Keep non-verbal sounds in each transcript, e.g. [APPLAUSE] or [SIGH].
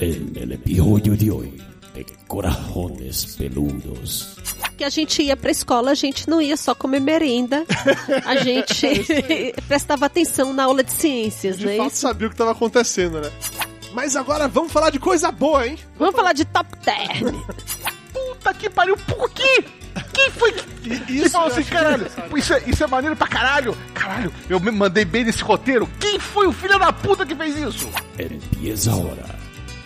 en el episodio de hoy de Corajones Peludos. Que a gente ia pra escola, a gente não ia só comer merenda, a [LAUGHS] gente prestava atenção na aula de ciências, De né? fato sabia o que estava acontecendo, né? Mas agora vamos falar de coisa boa, hein? Vamos falar de top term. Puta que pariu, por quê? Quem foi que, isso assim, acho caralho? Isso é, isso é maneiro pra caralho. Caralho, eu me mandei bem nesse roteiro. Quem foi o filho da puta que fez isso? Empieza ahora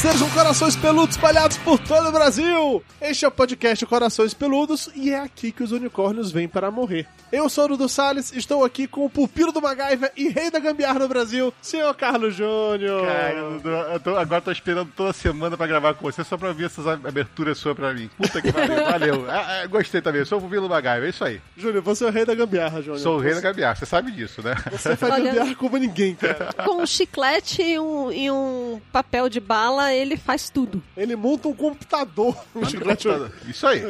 Sejam corações peludos espalhados por todo o Brasil! Este é o podcast Corações Peludos e é aqui que os unicórnios vêm para morrer. Eu sou o Dudu Salles, estou aqui com o pupilo do MacGyver e rei da gambiarra no Brasil, senhor Carlos Júnior. Cara, Dudu, eu tô- agora tô esperando toda semana pra gravar com você só pra ver essas aberturas suas pra mim. Puta que pariu, [LAUGHS] valeu. Ah, ah, gostei também, sou o Vilo Magaio, é isso aí. Júnior, você é o rei da gambiarra, Júnior. Sou o rei da gambiarra, você sabe disso, né? Você faz Olha- gambiarra como ninguém, cara. Com um chiclete e um, e um papel de bala, ele faz tudo. Ele monta um computador. [LAUGHS] Isso aí.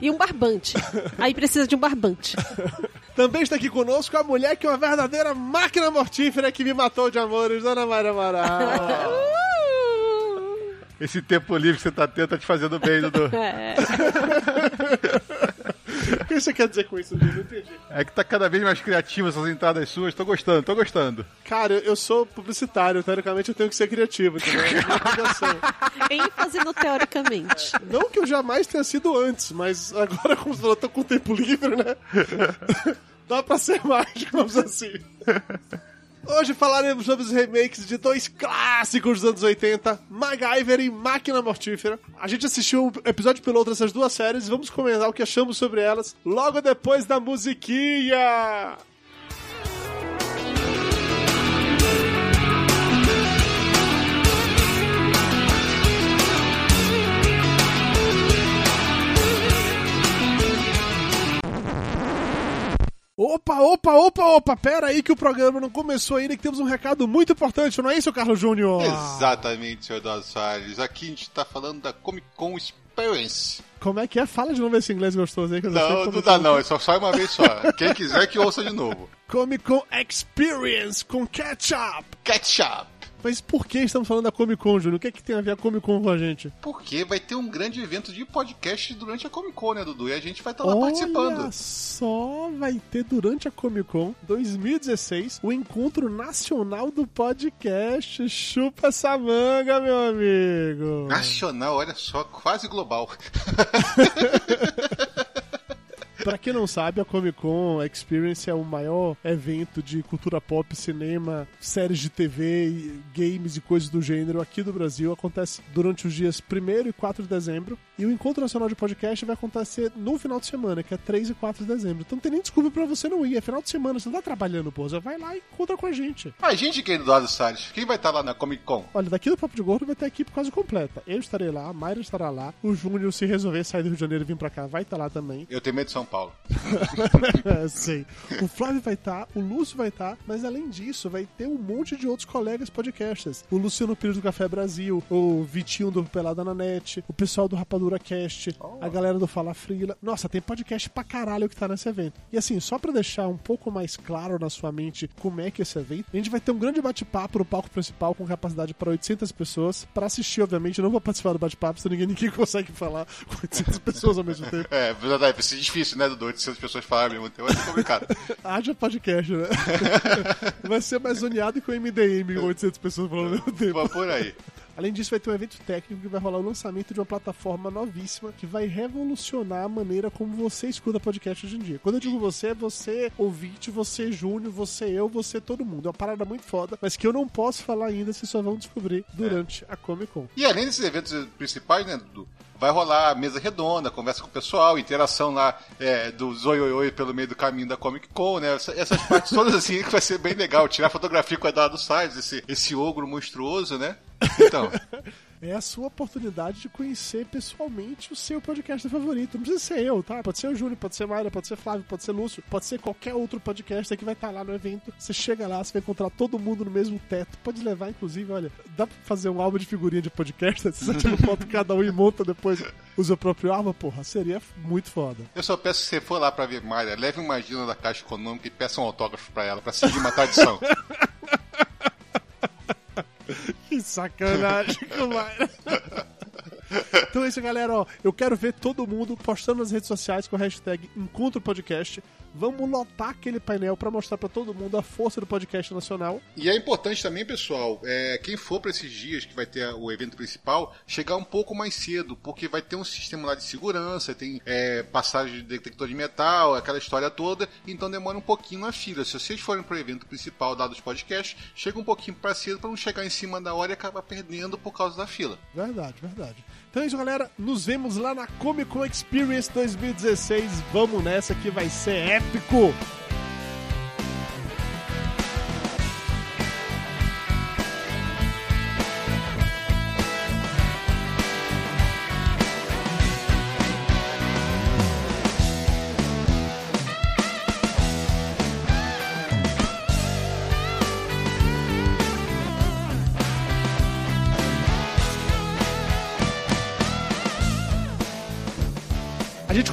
E um barbante. Aí precisa de um barbante. [LAUGHS] Também está aqui conosco a mulher que é uma verdadeira máquina mortífera que me matou de amores, Dona Mayra Amaral. Esse tempo livre que você tá tendo tá te fazendo bem, Dudu. [LAUGHS] É. o que você quer dizer com isso? Não entendi. É que tá cada vez mais criativo essas entradas suas, tô gostando, tô gostando. Cara, eu- sou publicitário, teoricamente eu tenho que ser criativo, entendeu? É minha obrigação. [LAUGHS] ênfase no teoricamente. Não que eu jamais tenha sido antes, mas agora, como eu tô com tempo livre, né? [LAUGHS] Dá pra ser mais, digamos assim. Hoje falaremos sobre os remakes de dois clássicos dos anos 80, MacGyver e Máquina Mortífera. A gente assistiu o episódio piloto dessas duas séries e vamos comentar o que achamos sobre elas logo depois da musiquinha. Opa, opa, opa, opa, pera aí que o programa não começou ainda, que temos um recado muito importante, não é isso, Carlos Júnior? Exatamente, senhor Eduardo Soares. Aqui a gente tá falando da Comic Con Experience. Como é que é? Fala de novo esse inglês gostoso aí que eu Não, como não é dá que- não, é só, só uma vez só. [LAUGHS] Quem quiser que ouça de novo. Comic Con Experience com Ketchup. Ketchup. Mas por que estamos falando da Comic Con, Júnior? O que, é que tem a ver a Comic Con com a gente? Porque vai ter um grande evento de podcast durante a Comic Con, né, Dudu? E a gente vai estar lá Olha participando. só, vai ter durante a Comic Con 2016 o encontro nacional do podcast. Chupa essa manga, meu amigo. Nacional, olha só, quase global. [LAUGHS] Pra quem não sabe, a Comic Con Experience é o maior evento de cultura pop, cinema, séries de TV, games e coisas do gênero aqui do Brasil. Acontece durante os dias 1 e 4 de dezembro. E o Encontro Nacional de Podcast vai acontecer no final de semana, que é 3 e 4 de dezembro. Então não tem nem desculpa pra você não ir. É final de semana, você não tá trabalhando, pô. Você vai lá e encontra com a gente. A gente quem, Eduardo Salles? Quem vai estar lá na Comic Con? Olha, daqui do Papo de Gordo vai ter a equipe quase completa. Eu estarei lá, a Mayra estará lá, o Júnior, se resolver sair do Rio de Janeiro e vir pra cá, vai estar lá também. Eu tenho medo de São Paulo. É, [LAUGHS] sei. O Flávio vai estar, o Lúcio vai estar, mas além disso, vai ter um monte de outros colegas podcasters. O Luciano Pires do Café Brasil, o Vitinho do Pelada na Net, o pessoal do Rapadura Cast, a galera do Fala Frila. Nossa, tem podcast pra caralho que tá nesse evento. E assim, só pra deixar um pouco mais claro na sua mente como é que é esse evento, a gente vai ter um grande bate-papo no palco principal com capacidade para 800 pessoas. Pra assistir, obviamente, eu não vou participar do bate-papo, senão ninguém, ninguém consegue falar com 800 pessoas ao mesmo [LAUGHS] tempo. É, ser difícil, né, Dudu? Se as pessoas falarem ao mesmo tempo, vai ser complicado. [LAUGHS] Haja podcast, né? [LAUGHS] Vai ser mais zoneado que o MDM, com 800 pessoas falando ao mesmo tempo. Por aí. Além disso, vai ter um evento técnico que vai rolar o lançamento de uma plataforma novíssima que vai revolucionar a maneira como você escuta podcast hoje em dia. Quando eu digo você, é você ouvinte, você Júnior, você eu, você todo mundo. É uma parada muito foda, mas que eu não posso falar ainda, vocês só vão descobrir durante a Comic Con. E além desses eventos principais, né, Dudu? Vai rolar mesa redonda, conversa com o pessoal, interação lá é, dos oi, oi, pelo meio do caminho da Comic Con, né? Essa- Essas partes [LAUGHS] todas assim que vai ser bem legal. Tirar fotografia com a Eduardo Salles, esse, esse ogro monstruoso, né? Então, [LAUGHS] é a sua oportunidade de conhecer pessoalmente o seu podcast favorito. Não precisa ser eu, tá? Pode ser o Júnior, pode ser Mayra, pode ser Flávio, pode ser Lúcio, pode ser qualquer outro podcast que vai estar lá no evento. Você chega lá, você vai encontrar todo mundo no mesmo teto. Pode levar, inclusive, olha, dá pra fazer um álbum de figurinha de podcast, [LAUGHS] você tira foto cada um e monta depois o seu próprio álbum, porra, seria muito foda. Eu só peço que você for lá pra ver Mayra, leve uma agenda da Caixa Econômica e peça um autógrafo pra ela, pra seguir uma tradição. [LAUGHS] [LAUGHS] Que sacanagem [LAUGHS] com Mayra. Então é isso, galera. Ó, eu quero ver todo mundo postando nas redes sociais com a hashtag Encontro Podcast. Vamos lotar aquele painel pra mostrar pra todo mundo a força do podcast nacional. E é importante também, pessoal, é, quem for para esses dias que vai ter o evento principal, chegar um pouco mais cedo, porque vai ter um sistema lá de segurança, tem é, passagem de detector de metal, aquela história toda, então demora um pouquinho na fila. Se vocês forem para o evento principal dado os podcasts, chega um pouquinho para cedo para não chegar em cima da hora e acabar perdendo por causa da fila. Verdade, verdade. Então é isso, galera. Nos vemos lá na Comic Con Experience 2016. Vamos nessa que vai ser épico.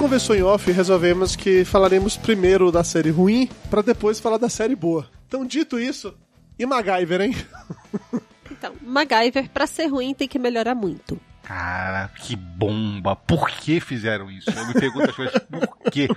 Conversou em off e resolvemos que falaremos primeiro da série ruim pra depois falar da série boa. Então, dito isso, e MacGyver, hein? [LAUGHS] Então, MacGyver, pra ser ruim, tem que melhorar muito. Cara, que bomba! Por que fizeram isso? Eu me pergunto as coisas, por quê?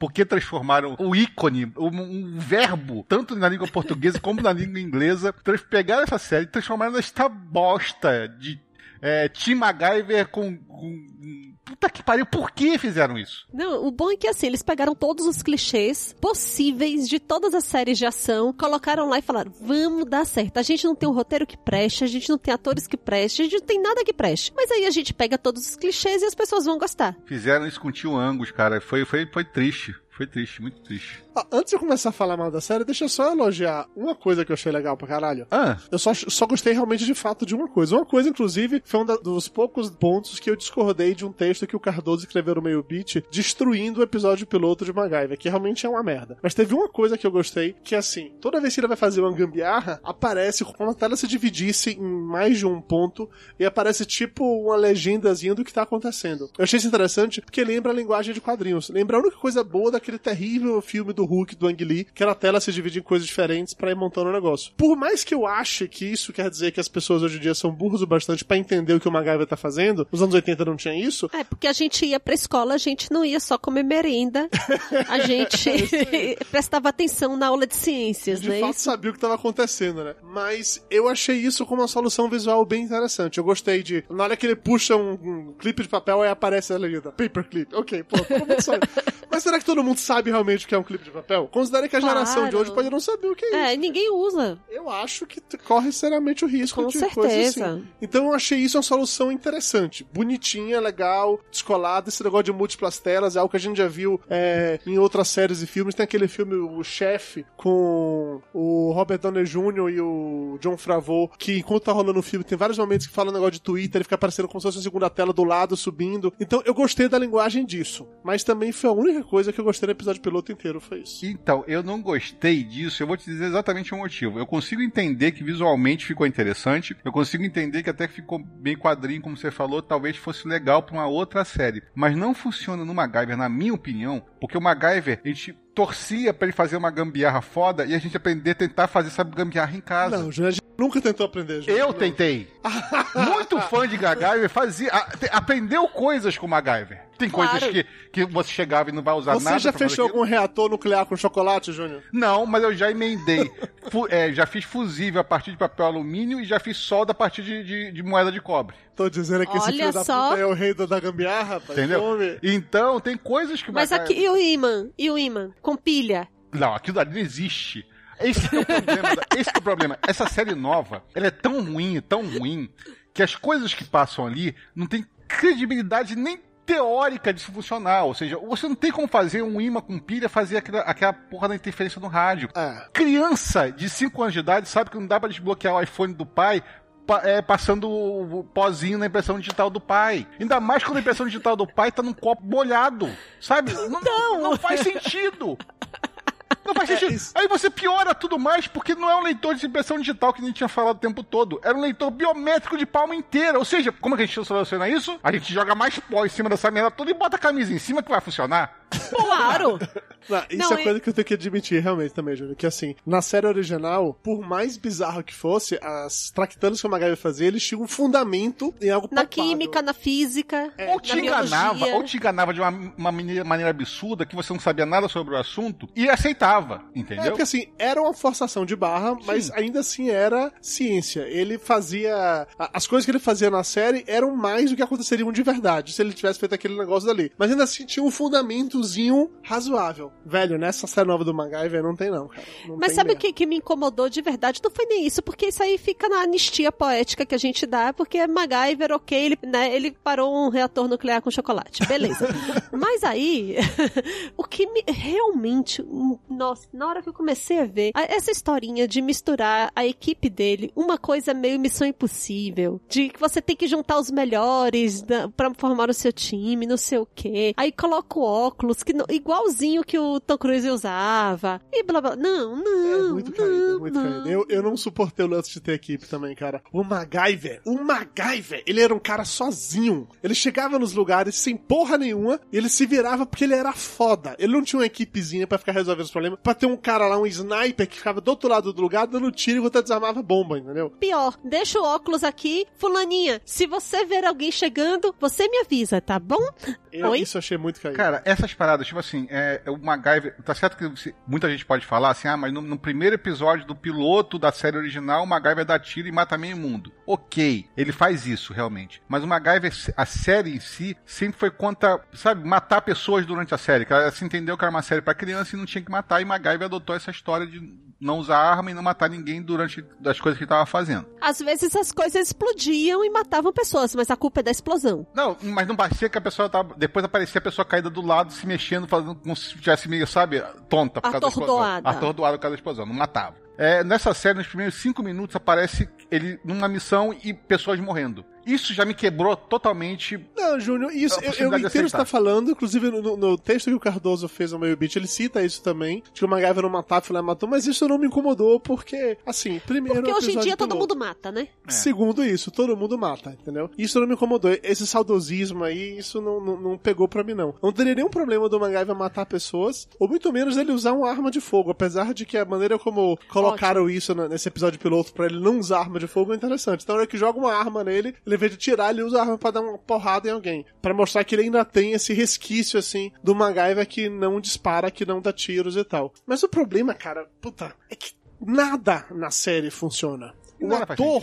Por que transformaram o ícone, um, um verbo, tanto na língua portuguesa como na língua inglesa, pegaram essa série e transformaram nesta bosta de é, Tim MacGyver com, com- Puta que pariu, por que fizeram isso? Não, o bom é que assim, eles pegaram todos os clichês possíveis de todas as séries de ação, colocaram lá e falaram: vamos dar certo. A gente não tem um roteiro que preste, a gente não tem atores que preste, a gente não tem nada que preste. Mas aí a gente pega todos os clichês e as pessoas vão gostar. Fizeram isso com o tio Angus, cara. Foi, foi, foi triste. Foi triste, muito triste. Ah, antes de eu começar a falar mal da série, deixa eu só elogiar uma coisa que eu achei legal pra caralho. Ah, Eu só, só gostei realmente de fato de uma coisa. Uma coisa, inclusive, foi um da- dos poucos pontos que eu discordei de um texto que o Cardoso escreveu no meio beat, destruindo o episódio piloto de MacGyver, que realmente é uma merda. Mas teve uma coisa que eu gostei, que é assim, toda vez que ele vai fazer uma gambiarra, aparece como a tela se dividisse em mais de um ponto, e aparece tipo uma legendazinha do que tá acontecendo. Eu achei isso interessante, porque lembra a linguagem de quadrinhos. Lembra a única coisa boa daquele terrível filme do Hulk, do Ang Lee, que era a tela se dividir em coisas diferentes pra ir montando o negócio. Por mais que eu ache que isso quer dizer que as pessoas hoje em dia são burros o bastante pra entender o que o MacGyver tá fazendo, nos anos 80 não tinha isso, É, porque a gente ia pra escola, a gente não ia só comer merenda, a [LAUGHS] gente prestava atenção na aula de ciências, de né? fato Isso- sabia o que estava acontecendo, né? Mas eu achei isso como uma solução visual bem interessante. Eu gostei de. Na hora que ele puxa um, um clipe de papel, aí aparece a legenda. Paperclip. Ok, pô, todo mundo sabe. Mas será que todo mundo sabe realmente o que é um clipe de papel? Considere que a Claro. geração de hoje pode não saber o que é isso. É, ninguém usa. Eu acho que corre seriamente o risco Com de certeza. assim. Então eu achei isso uma solução interessante. Bonitinha, legal, descolada. Esse negócio de múltiplas telas é algo que a gente já viu é, em outras séries e filmes. Tem aquele filme O Chefe com o Robert Downey Jr. e o John Favreau, que enquanto tá rolando o filme, tem vários momentos que fala um negócio de Twitter, ele fica aparecendo como se fosse a segunda tela do lado, subindo. Então eu gostei da linguagem disso. Mas também foi a única coisa que eu gostei do episódio piloto inteiro, foi isso. Então, eu não gostei disso, eu vou te dizer exatamente o motivo. Eu consigo entender que visualmente ficou interessante, eu consigo entender que até que ficou bem quadrinho, como você falou, talvez fosse legal pra uma outra série. Mas não funciona no MacGyver, na minha opinião, porque o MacGyver, a gente torcia pra ele fazer uma gambiarra foda e a gente aprender a tentar fazer essa gambiarra em casa. Não, Júnior, a gente nunca tentou aprender, Júnior. Eu tentei. [LAUGHS] Muito fã de MacGyver, fazia, a- te- aprendeu coisas com MacGyver. Tem Claro. coisas que, que você chegava e não vai usar Você nada. já pra fazer fechou algum reator nuclear com chocolate, Júnior? Não, mas eu já emendei. Fu- é, já fiz fusível a partir de papel alumínio e já fiz solda a partir de, de- de moeda de cobre. Tô dizendo que esse Olha filho da puta é o rei da, gambiarra, rapaz. Entendeu? Então, tem coisas que o Mas MacGyver- aqui, e o imã? E o imã? Com pilha? Não, aquilo ali não existe. Esse é o problema. da- Esse que é o problema. Essa série nova, ela é tão ruim, tão ruim, que as coisas que passam ali não tem credibilidade nem teórica de funcionar. Ou seja, você não tem como fazer um imã com pilha fazer aquela, aquela porra da interferência no rádio. É. Criança de 5 anos de idade sabe que não dá pra desbloquear o iPhone do pai pa- é, passando o pozinho na impressão digital do pai. Ainda mais quando a impressão digital do pai tá num copo molhado, sabe? [LAUGHS] Não, não faz sentido. Não faz sentido. Aí você piora tudo mais porque não é um leitor de impressão digital que a gente tinha falado o tempo todo. Era um leitor biométrico de palma inteira. Ou seja, como é que a gente soluciona isso? A gente joga mais pó em cima dessa merda toda e bota a camisa em cima que vai funcionar. Claro! Não, isso Não, é e- coisa que eu tenho que admitir realmente também, Júnior. Que assim, na série original, por mais bizarro que fosse, as tractanas que o MacGyver fazia, eles tinham um fundamento em algo Na palpável. química, na física, É, ou te na enganava, biologia. ou te enganava de uma, uma maneira, maneira absurda que você não sabia nada sobre o assunto e aceitava, É, entendeu? porque assim, era uma forçação de barra, mas ainda assim era ciência. Ele fazia. As coisas que ele fazia na série eram mais do que aconteceriam de verdade, se ele tivesse feito aquele negócio dali. Mas ainda assim tinha um razoável. Velho, nessa série nova do MacGyver não tem, não, cara. Não Mas sabe o que, que me incomodou de verdade? Não foi nem isso, porque isso aí fica na anistia poética que a gente dá, porque MacGyver, ok, ele, né, ele parou um reator nuclear com chocolate. Beleza. [LAUGHS] Mas aí, [LAUGHS] o que me realmente. hum, Nossa, na hora que eu comecei a ver, essa historinha de misturar a equipe dele, uma coisa meio missão impossível, de que você tem que juntar os melhores da, pra formar o seu time, não sei o quê. Aí coloca o óculos, que não- igualzinho que o Tom Cruise usava. E blá blá. Não, não. É muito caído, não, muito não. caído. Eu, eu não suportei o lance de ter equipe também, cara. O MacGyver, o MacGyver, ele era um cara sozinho. Ele chegava nos lugares sem porra nenhuma e ele se virava porque ele era foda. Ele não tinha uma equipezinha pra ficar resolvendo os problemas, pra ter um cara lá, um sniper que ficava do outro lado do lugar dando tiro enquanto desarmava bomba, entendeu? Pior, deixa o óculos aqui. Fulaninha, se você ver alguém chegando, você me avisa, tá bom? Eu, Oi? isso eu achei muito caído. Cara, essas paradas, tipo assim, é, é o MacGyver. Tá certo que você- muita gente pode falar assim, ah, mas no, no primeiro episódio do piloto da série original, o MacGyver dá tiro e mata meio mundo. Ok, ele faz isso realmente. Mas o MacGyver, a série em si, sempre foi contra, sabe, matar pessoas durante a série. Que ela se entendeu que era uma série pra criança e não tinha que matar, e MacGyver adotou essa história de não usar arma e não matar ninguém durante as coisas que ele tava fazendo. Às vezes as coisas explodiam e matavam pessoas, mas a culpa é da explosão. Não, mas não parecia que a pessoa tava. Depois aparecia a pessoa caída do lado, se mexendo, fazendo como se estivesse meio, sabe, tonta por causa da explosão. Atordoada. Atordoada por causa da explosão, não matava. É, nessa série, nos primeiros cinco minutos, aparece ele numa missão e pessoas morrendo. Isso já me quebrou totalmente. Não, Júnior, isso É eu, eu entendo o que você tá falando. Inclusive, no, no texto que o Cardoso fez no meio beat, ele cita isso também. De que o MacGyver não matava, foi lá e matou. Mas isso não me incomodou, porque, assim, primeiro. Porque o hoje em dia todo piloto. mundo mata, né? Segundo isso, todo mundo mata, entendeu? Isso não me incomodou. Esse saudosismo aí, isso não, não, não pegou pra mim, não. Não teria nenhum problema do MacGyver matar pessoas, ou muito menos ele usar uma arma de fogo. Apesar de que a maneira como colocaram isso na- nesse episódio piloto pra ele não usar arma de fogo é interessante. Então, na hora que joga uma arma nele, ele, ao invés de tirar, ele usa a arma pra dar uma porrada em alguém. Pra mostrar que ele ainda tem esse resquício, assim, do MacGyver que não dispara, que não dá tiros e tal. Mas o problema, cara, puta, é que nada na série funciona. O ator.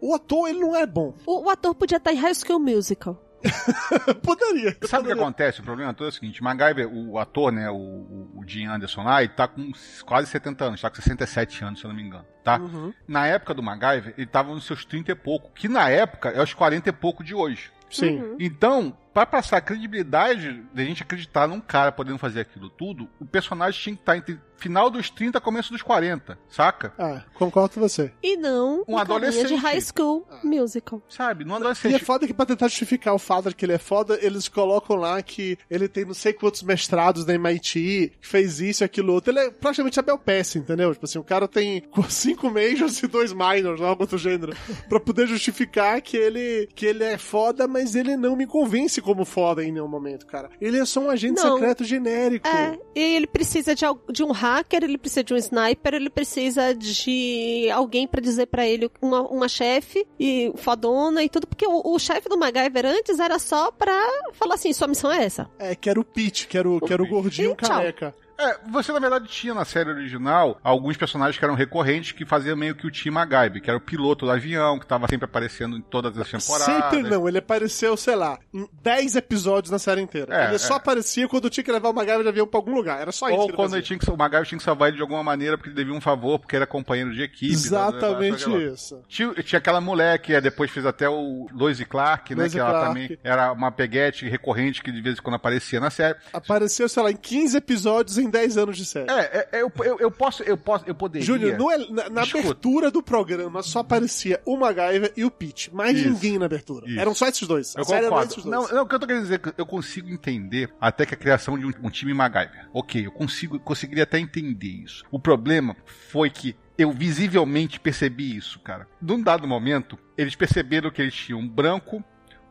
O ator, ele não é bom. O, o ator podia estar em High School Musical. [LAUGHS] Poderia. Sabe o que acontece? O problema todo é o seguinte: MacGyver, o ator, né, o, o, o Jim Anderson lá, ele tá com quase 70 anos, tá com 67 anos, se eu não me engano, tá? Uhum. Na época do MacGyver, ele tava nos seus 30 e pouco, que na época é os 40 e pouco de hoje. Sim. Uhum. Então, pra passar a credibilidade de a gente acreditar num cara podendo fazer aquilo tudo, o personagem tinha que estar entre final dos 30 e começo dos 40, saca? Ah, concordo com você. E não Um carinha de adolescente. High School Musical. Sabe? Não E é adolescente. foda que pra tentar justificar o fato de que ele é foda, eles colocam lá que ele tem não sei quantos mestrados na MIT, que fez isso e aquilo outro. Ele é praticamente Abel Pesce, entendeu? Tipo assim, o cara tem [LAUGHS] cinco majors e dois minors, algo do gênero. pra poder justificar que ele, que ele é foda, mas ele não me convence como foda em nenhum momento, cara. Ele é só um agente Não. secreto genérico. É, e ele precisa de, de um hacker, ele precisa de um sniper, ele precisa de alguém pra dizer pra ele uma, uma chefe e fodona e tudo, porque o, o chefe do MacGyver antes era só pra falar assim, sua missão é essa. É, que era o Pete, que era o, que era o gordinho E tchau. É, você na verdade tinha na série original alguns personagens que eram recorrentes que faziam meio que o Tim MacGyver, que era o piloto do avião, que tava sempre aparecendo em todas as temporadas. Sempre não, ele apareceu, sei lá, em 10 episódios na série inteira. É, ele só é. aparecia quando tinha que levar o MacGyver de avião pra algum lugar. Era só isso Ou que ele quando ele tinha que, o MacGyver tinha que salvar ele de alguma maneira porque ele devia um favor, porque era companheiro de equipe. Exatamente isso. Tinha, tinha aquela mulher que depois fez até o Lois Clark, né? Lois que ela Clark. também era uma peguete recorrente que de vez em quando aparecia na série. Apareceu, sei lá, em 15 episódios em em 10 anos de série. É, é, eu, eu, eu posso, eu posso, eu poderia. Júnior, el- na, na abertura do programa só aparecia o MacGyver e o Pete. Mais Isso. ninguém na abertura. Isso. Eram só esses dois. Eu concordo. esses dois. Não, não, o que eu tô querendo dizer é que eu consigo entender até que a criação de um, um time MacGyver. Ok, eu consigo, conseguiria até entender isso. O problema foi que eu visivelmente percebi isso, cara. Num dado momento, eles perceberam que eles tinham um branco,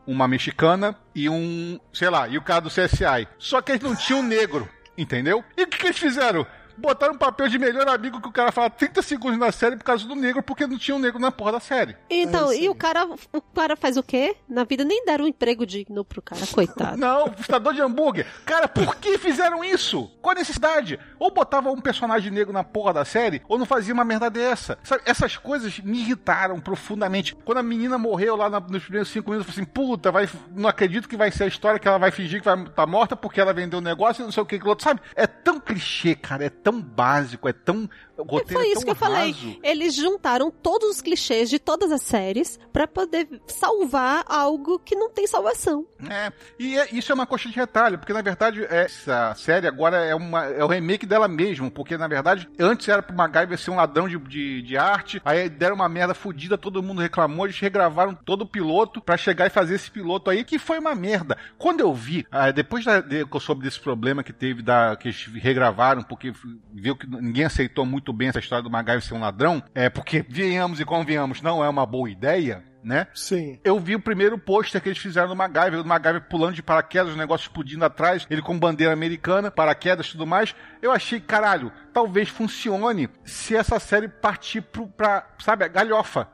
uma mexicana e um, sei lá, e o cara do CSI. Só que eles não tinham um negro, entendeu? E o que, que eles fizeram? Botaram um papel de melhor amigo que o cara fala 30 segundos na série por causa do negro, porque não tinha um negro na porra da série. Então, É, e o cara, o cara faz o quê? Na vida nem deram um emprego digno pro cara, coitado. [LAUGHS] Não, frustador de hambúrguer. Cara, por que fizeram isso? Qual a necessidade? Ou botava um personagem negro na porra da série, ou não fazia uma merda dessa. Sabe, essas coisas me irritaram profundamente. Quando a menina morreu lá na- nos primeiros cinco minutos, eu falei assim, puta, vai, não acredito que vai ser a história que ela vai fingir que vai estar morta porque ela vendeu o negócio e não sei o que, que o outro, sabe? É tão clichê, cara, é tão básico, é tão... O roteiro Foi é isso tão que eu falei. Eles juntaram todos os clichês de todas as séries pra poder salvar algo que não tem salvação. É, e é- isso é uma coxa de retalho, porque na verdade é- essa série agora é, uma, é o remake dela mesmo, porque na verdade antes era pro MacGyver ser um ladrão de, de, de arte, aí deram uma merda fodida, todo mundo reclamou, eles regravaram todo o piloto pra chegar e fazer esse piloto aí, que foi uma merda. Quando eu vi, ah, depois da, de, que eu soube desse problema que teve, da, que eles regravaram, porque viu que ninguém aceitou muito bem essa história do MacGyver ser um ladrão, é porque, venhamos e convenhamos, não é uma boa ideia, né? Sim. Eu vi o primeiro pôster que eles fizeram no MacGyver, o MacGyver pulando de paraquedas, o negócio explodindo atrás, ele com bandeira americana, paraquedas e tudo mais. Eu achei, caralho, talvez funcione se essa série partir pro, pra, sabe, a galhofa.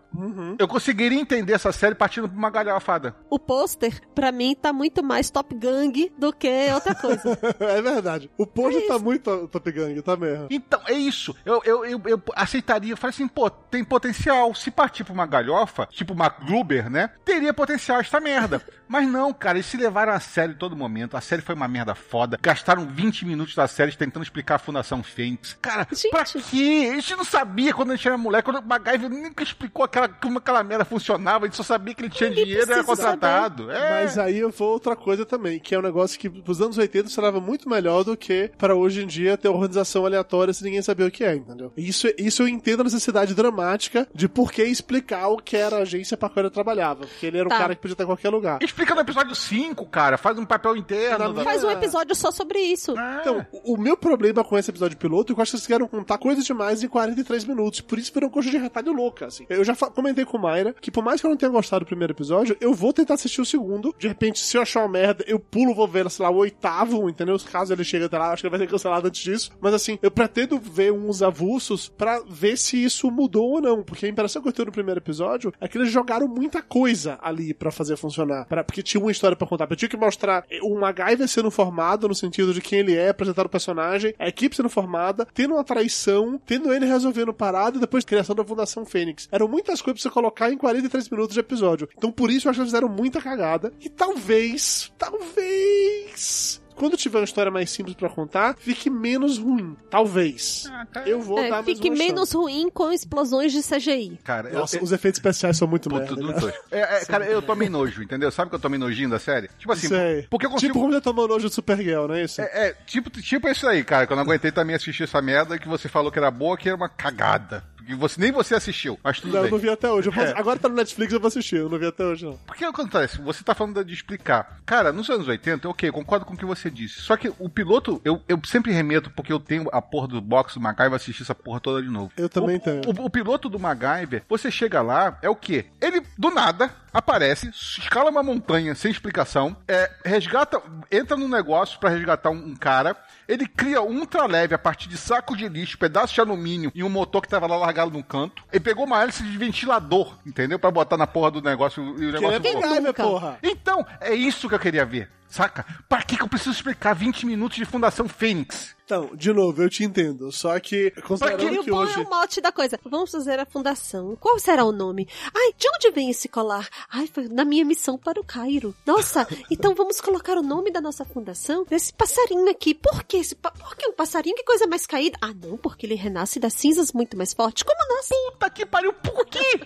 Eu conseguiria entender essa série partindo pra uma galhofada. O pôster, pra mim, tá muito mais Top Gang do que outra coisa. [LAUGHS] é verdade. O pôster tá muito Top Gang, tá mesmo. Então, é isso. Eu, eu, eu, eu aceitaria. Eu falei assim, pô, tem potencial. Se partir pra uma galhofa, tipo uma Gruber, né? Teria potencial essa merda. [LAUGHS] Mas não, cara, eles se levaram a sério em todo momento. A série foi uma merda foda. Gastaram 20 minutos da série tentando explicar a Fundação Fênix. Cara, Gente. pra quê? A gente não sabia quando a gente era moleque. Quando o MacGyver nunca explicou aquela, como aquela merda funcionava. A gente só sabia que ele tinha Ninguém dinheiro e era contratado. É. Mas aí eu vou outra coisa também, que é um negócio que pros anos 80 funcionava muito melhor do que para hoje em dia ter organização aleatória sem ninguém saber o que é, entendeu? Isso, isso eu entendo a necessidade dramática de por que explicar o que era a agência para qual ele trabalhava. Porque ele era um Tá. cara que podia estar em qualquer lugar. Explica no episódio 5, cara. Faz um papel interno. Na da- Faz um episódio só sobre isso. É. Então, o meu problema com esse episódio piloto é que eu acho que eles queriam contar coisas demais em 43 minutos. Por isso virou coxa de retalho louca, assim. Eu já fa- comentei com Mayra que por mais que eu não tenha gostado do primeiro episódio, eu vou tentar assistir o segundo. De repente, se eu achar uma merda, eu pulo, vou ver, sei lá, o oitavo, entendeu? Caso ele chegue até lá, acho que ele vai ser cancelado antes disso. Mas assim, eu pretendo ver uns avulsos pra ver se isso mudou ou não. Porque a impressão que eu tenho no primeiro episódio é que eles jogaram muita coisa ali pra fazer funcionar. Pra, porque tinha uma história pra contar. Eu tinha que mostrar o MacGyver sendo formado no sentido de quem ele é, apresentar o personagem, a equipe sendo formada, tendo uma traição, tendo ele resolvendo parada e depois criação da Fundação Fênix. Eram muitas coisas pra você colocar em 43 minutos de episódio. Então por isso eu acho que eles fizeram muita cagada. E talvez, talvez. Quando tiver uma história mais simples pra contar, fique menos ruim. Talvez. Ah, tá. Eu vou É, dar mais fique uma menos chance. ruim com explosões de CGI. Cara, eu- Nossa, eu- os efeitos especiais são muito merda. tudo né? É, é, cara, eu tomei nojo, entendeu? Sabe que eu tomei nojinho da série? Tipo assim, Sei. porque eu consigo... Tipo como você tomou nojo de Supergirl, não é isso? É, é, tipo, tipo isso aí, cara, que eu não aguentei também assistir essa merda que você falou que era boa, que era uma cagada. Você, nem você assistiu, mas tudo não, eu bem. não vi até hoje. Eu posso- É. Agora tá no Netflix, eu vou assistir. Eu não vi até hoje, não. Porque acontece, você tá falando de explicar. Cara, nos anos 80, ok, concordo com o que você disse. Só que o piloto, eu, eu sempre remeto, porque eu tenho a porra do box do MacGyver, assistir essa porra toda de novo. Eu também o, tenho. O, o piloto do MacGyver, você chega lá, é o quê? Ele, do nada, aparece, escala uma montanha sem explicação, é, resgata, entra num negócio pra resgatar um, um cara, ele cria um ultraleve a partir de saco de lixo, pedaço de alumínio e um motor que tava lá largado num canto. Ele pegou uma hélice de ventilador, entendeu? Pra botar na porra do negócio e o Que é negócio. MacGyver, nunca? porra. Então, é isso que eu queria ver. Saca? Pra que, que eu preciso explicar 20 minutos de Fundação Fênix? Então, de novo, eu te entendo. Só que, considerando E o que bom hoje... é o mote da coisa. Vamos fazer a fundação. Qual será o nome? Ai, de onde vem esse colar? Ai, foi na minha missão para o Cairo. Nossa, [LAUGHS] então vamos colocar o nome da nossa fundação nesse passarinho aqui. Por que esse pa... Por que um passarinho? Que coisa mais caída? Ah, não, porque ele renasce das cinzas muito mais forte. Como nós? Puta que pariu, por quê?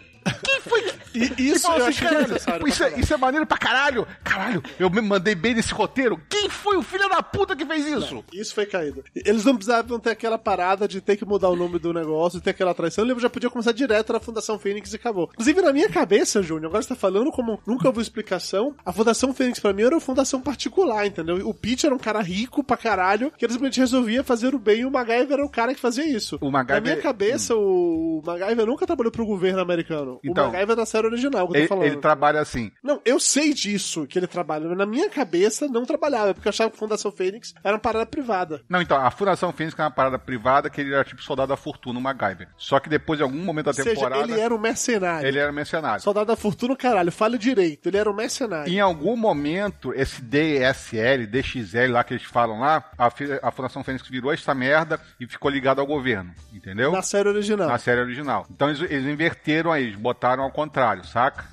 Quem foi que... Isso eu assim, isso, é, isso é maneiro pra caralho. Caralho, eu me mandei bem nesse roteiro. Quem foi o filho da puta que fez isso? Isso foi caído. Eles não precisavam ter aquela parada de ter que mudar o nome do negócio, ter aquela traição. Ele já podia começar direto na Fundação Fênix e acabou. Inclusive, na minha cabeça, Júnior, agora você tá falando como nunca houve explicação, a Fundação Fênix pra mim era uma fundação particular, entendeu? O Pete era um cara rico pra caralho, que ele simplesmente resolvia fazer o bem e o MacGyver era o cara que fazia isso. O MacGyver- Na minha cabeça, o MacGyver nunca trabalhou pro governo americano. Então, o MacGyver é da série original, que eu tô Ele, falando. ele trabalha assim. Não, eu sei disso que ele trabalha, mas na minha cabeça não trabalhava, porque eu achava que a Fundação Fênix era uma parada privada. Não, então, a Fundação Fênix é uma parada privada que ele era tipo soldado da fortuna, o MacGyver. Só que depois, em algum momento da Ou seja, temporada, ele era um mercenário. ele era mercenário. Soldado da Fortuna, caralho, fale direito. Ele era um mercenário. Em algum momento, esse DSL, DXL lá que eles falam lá, a, a Fundação Fênix virou essa merda e ficou ligado ao governo, entendeu? Na série original. Na série original. Então eles, eles inverteram aí, botaram ao contrário, saca?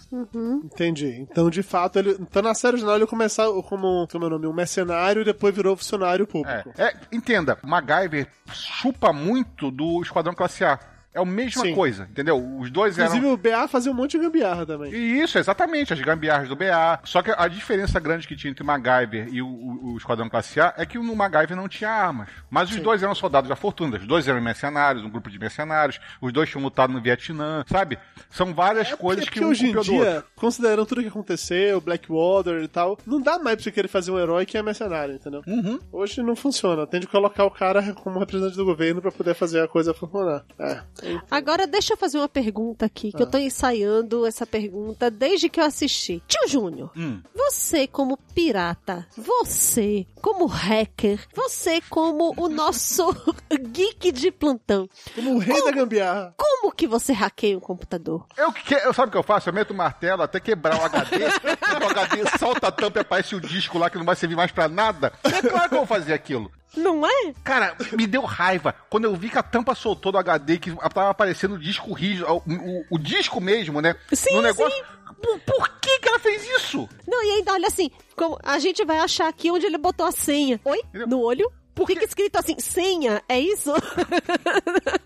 Entendi. Então, de fato, ele. Então, na série original, ele começou como, como é o nome? Um mercenário e depois virou funcionário É. público. É, entenda, o MacGyver chupa muito do Esquadrão Classe A. É a mesma Sim. coisa, entendeu? Os dois eram. Inclusive, o BA fazia um monte de gambiarra também. E Isso, exatamente, as gambiarras do BA. Só que a diferença grande que tinha entre o MacGyver e o, o, o Esquadrão Classe A é que no MacGyver não tinha armas. Mas os dois eram soldados da fortuna, os dois eram mercenários, um grupo de mercenários, os dois tinham lutado no Vietnã, sabe? São várias coisas É que porque um hoje em dia, considerando tudo que aconteceu, Blackwater e tal, não dá mais pra você querer fazer um herói que é mercenário, entendeu? Uhum. Hoje não funciona. Tem de colocar o cara como representante do governo pra poder fazer a coisa funcionar. É. Agora deixa eu fazer uma pergunta aqui, que eu tô ensaiando essa pergunta desde que eu assisti. Tio Júnior, Hum. você como pirata, você como hacker, você como o nosso [LAUGHS] geek de plantão, Como o rei da gambiarra. como que você hackeia um computador? Eu, que, eu sabe o que eu faço? Eu meto o martelo até quebrar o HD, [LAUGHS] o HD solta a tampa e aparece o disco lá que não vai servir mais pra nada. É claro que eu vou fazer aquilo. Não é? Cara, me deu raiva quando eu vi que a tampa soltou do HD, que tava aparecendo o disco rígido, o, o- o disco mesmo, né? Sim, no negócio. Por, por que que ela fez isso? Não, e ainda, olha assim, a gente vai achar aqui onde ele botou a senha. Oi? Entendeu? No olho? Por Fica quê? escrito assim, senha, é isso?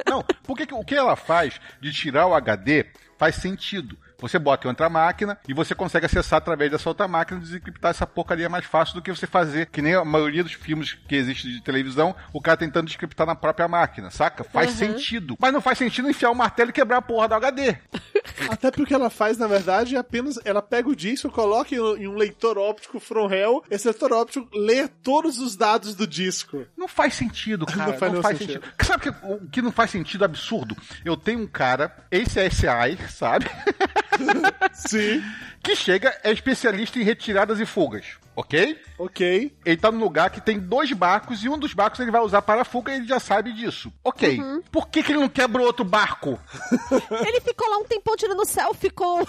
Não, porque que- o que ela faz de tirar o HD faz sentido. Você bota em outra máquina e você consegue acessar através dessa outra máquina e desencriptar essa porcaria mais fácil do que você fazer, que nem a maioria dos filmes que existem de televisão, o cara tentando descriptar na própria máquina, saca? Faz sentido. Mas não faz sentido enfiar o martelo e quebrar a porra do HD. [LAUGHS] Até porque ela faz, na verdade, é apenas. Ela pega o disco, coloca em um- leitor óptico from hell, esse leitor óptico lê todos os dados do disco. Não faz sentido, cara. Não Não faz faz, nenhum sentido. Sabe que, o que não faz sentido absurdo? Eu tenho um cara, ex-CSI, sabe? [LAUGHS] [LAUGHS] Sim. que chega, é especialista em retiradas e fugas, ok? Ok. Ele tá num lugar que tem dois barcos e um dos barcos ele vai usar para a fuga e ele já sabe disso. Ok. Por que, que ele não quebra o outro barco? [LAUGHS] ele ficou lá um tempão tirando selfie com o,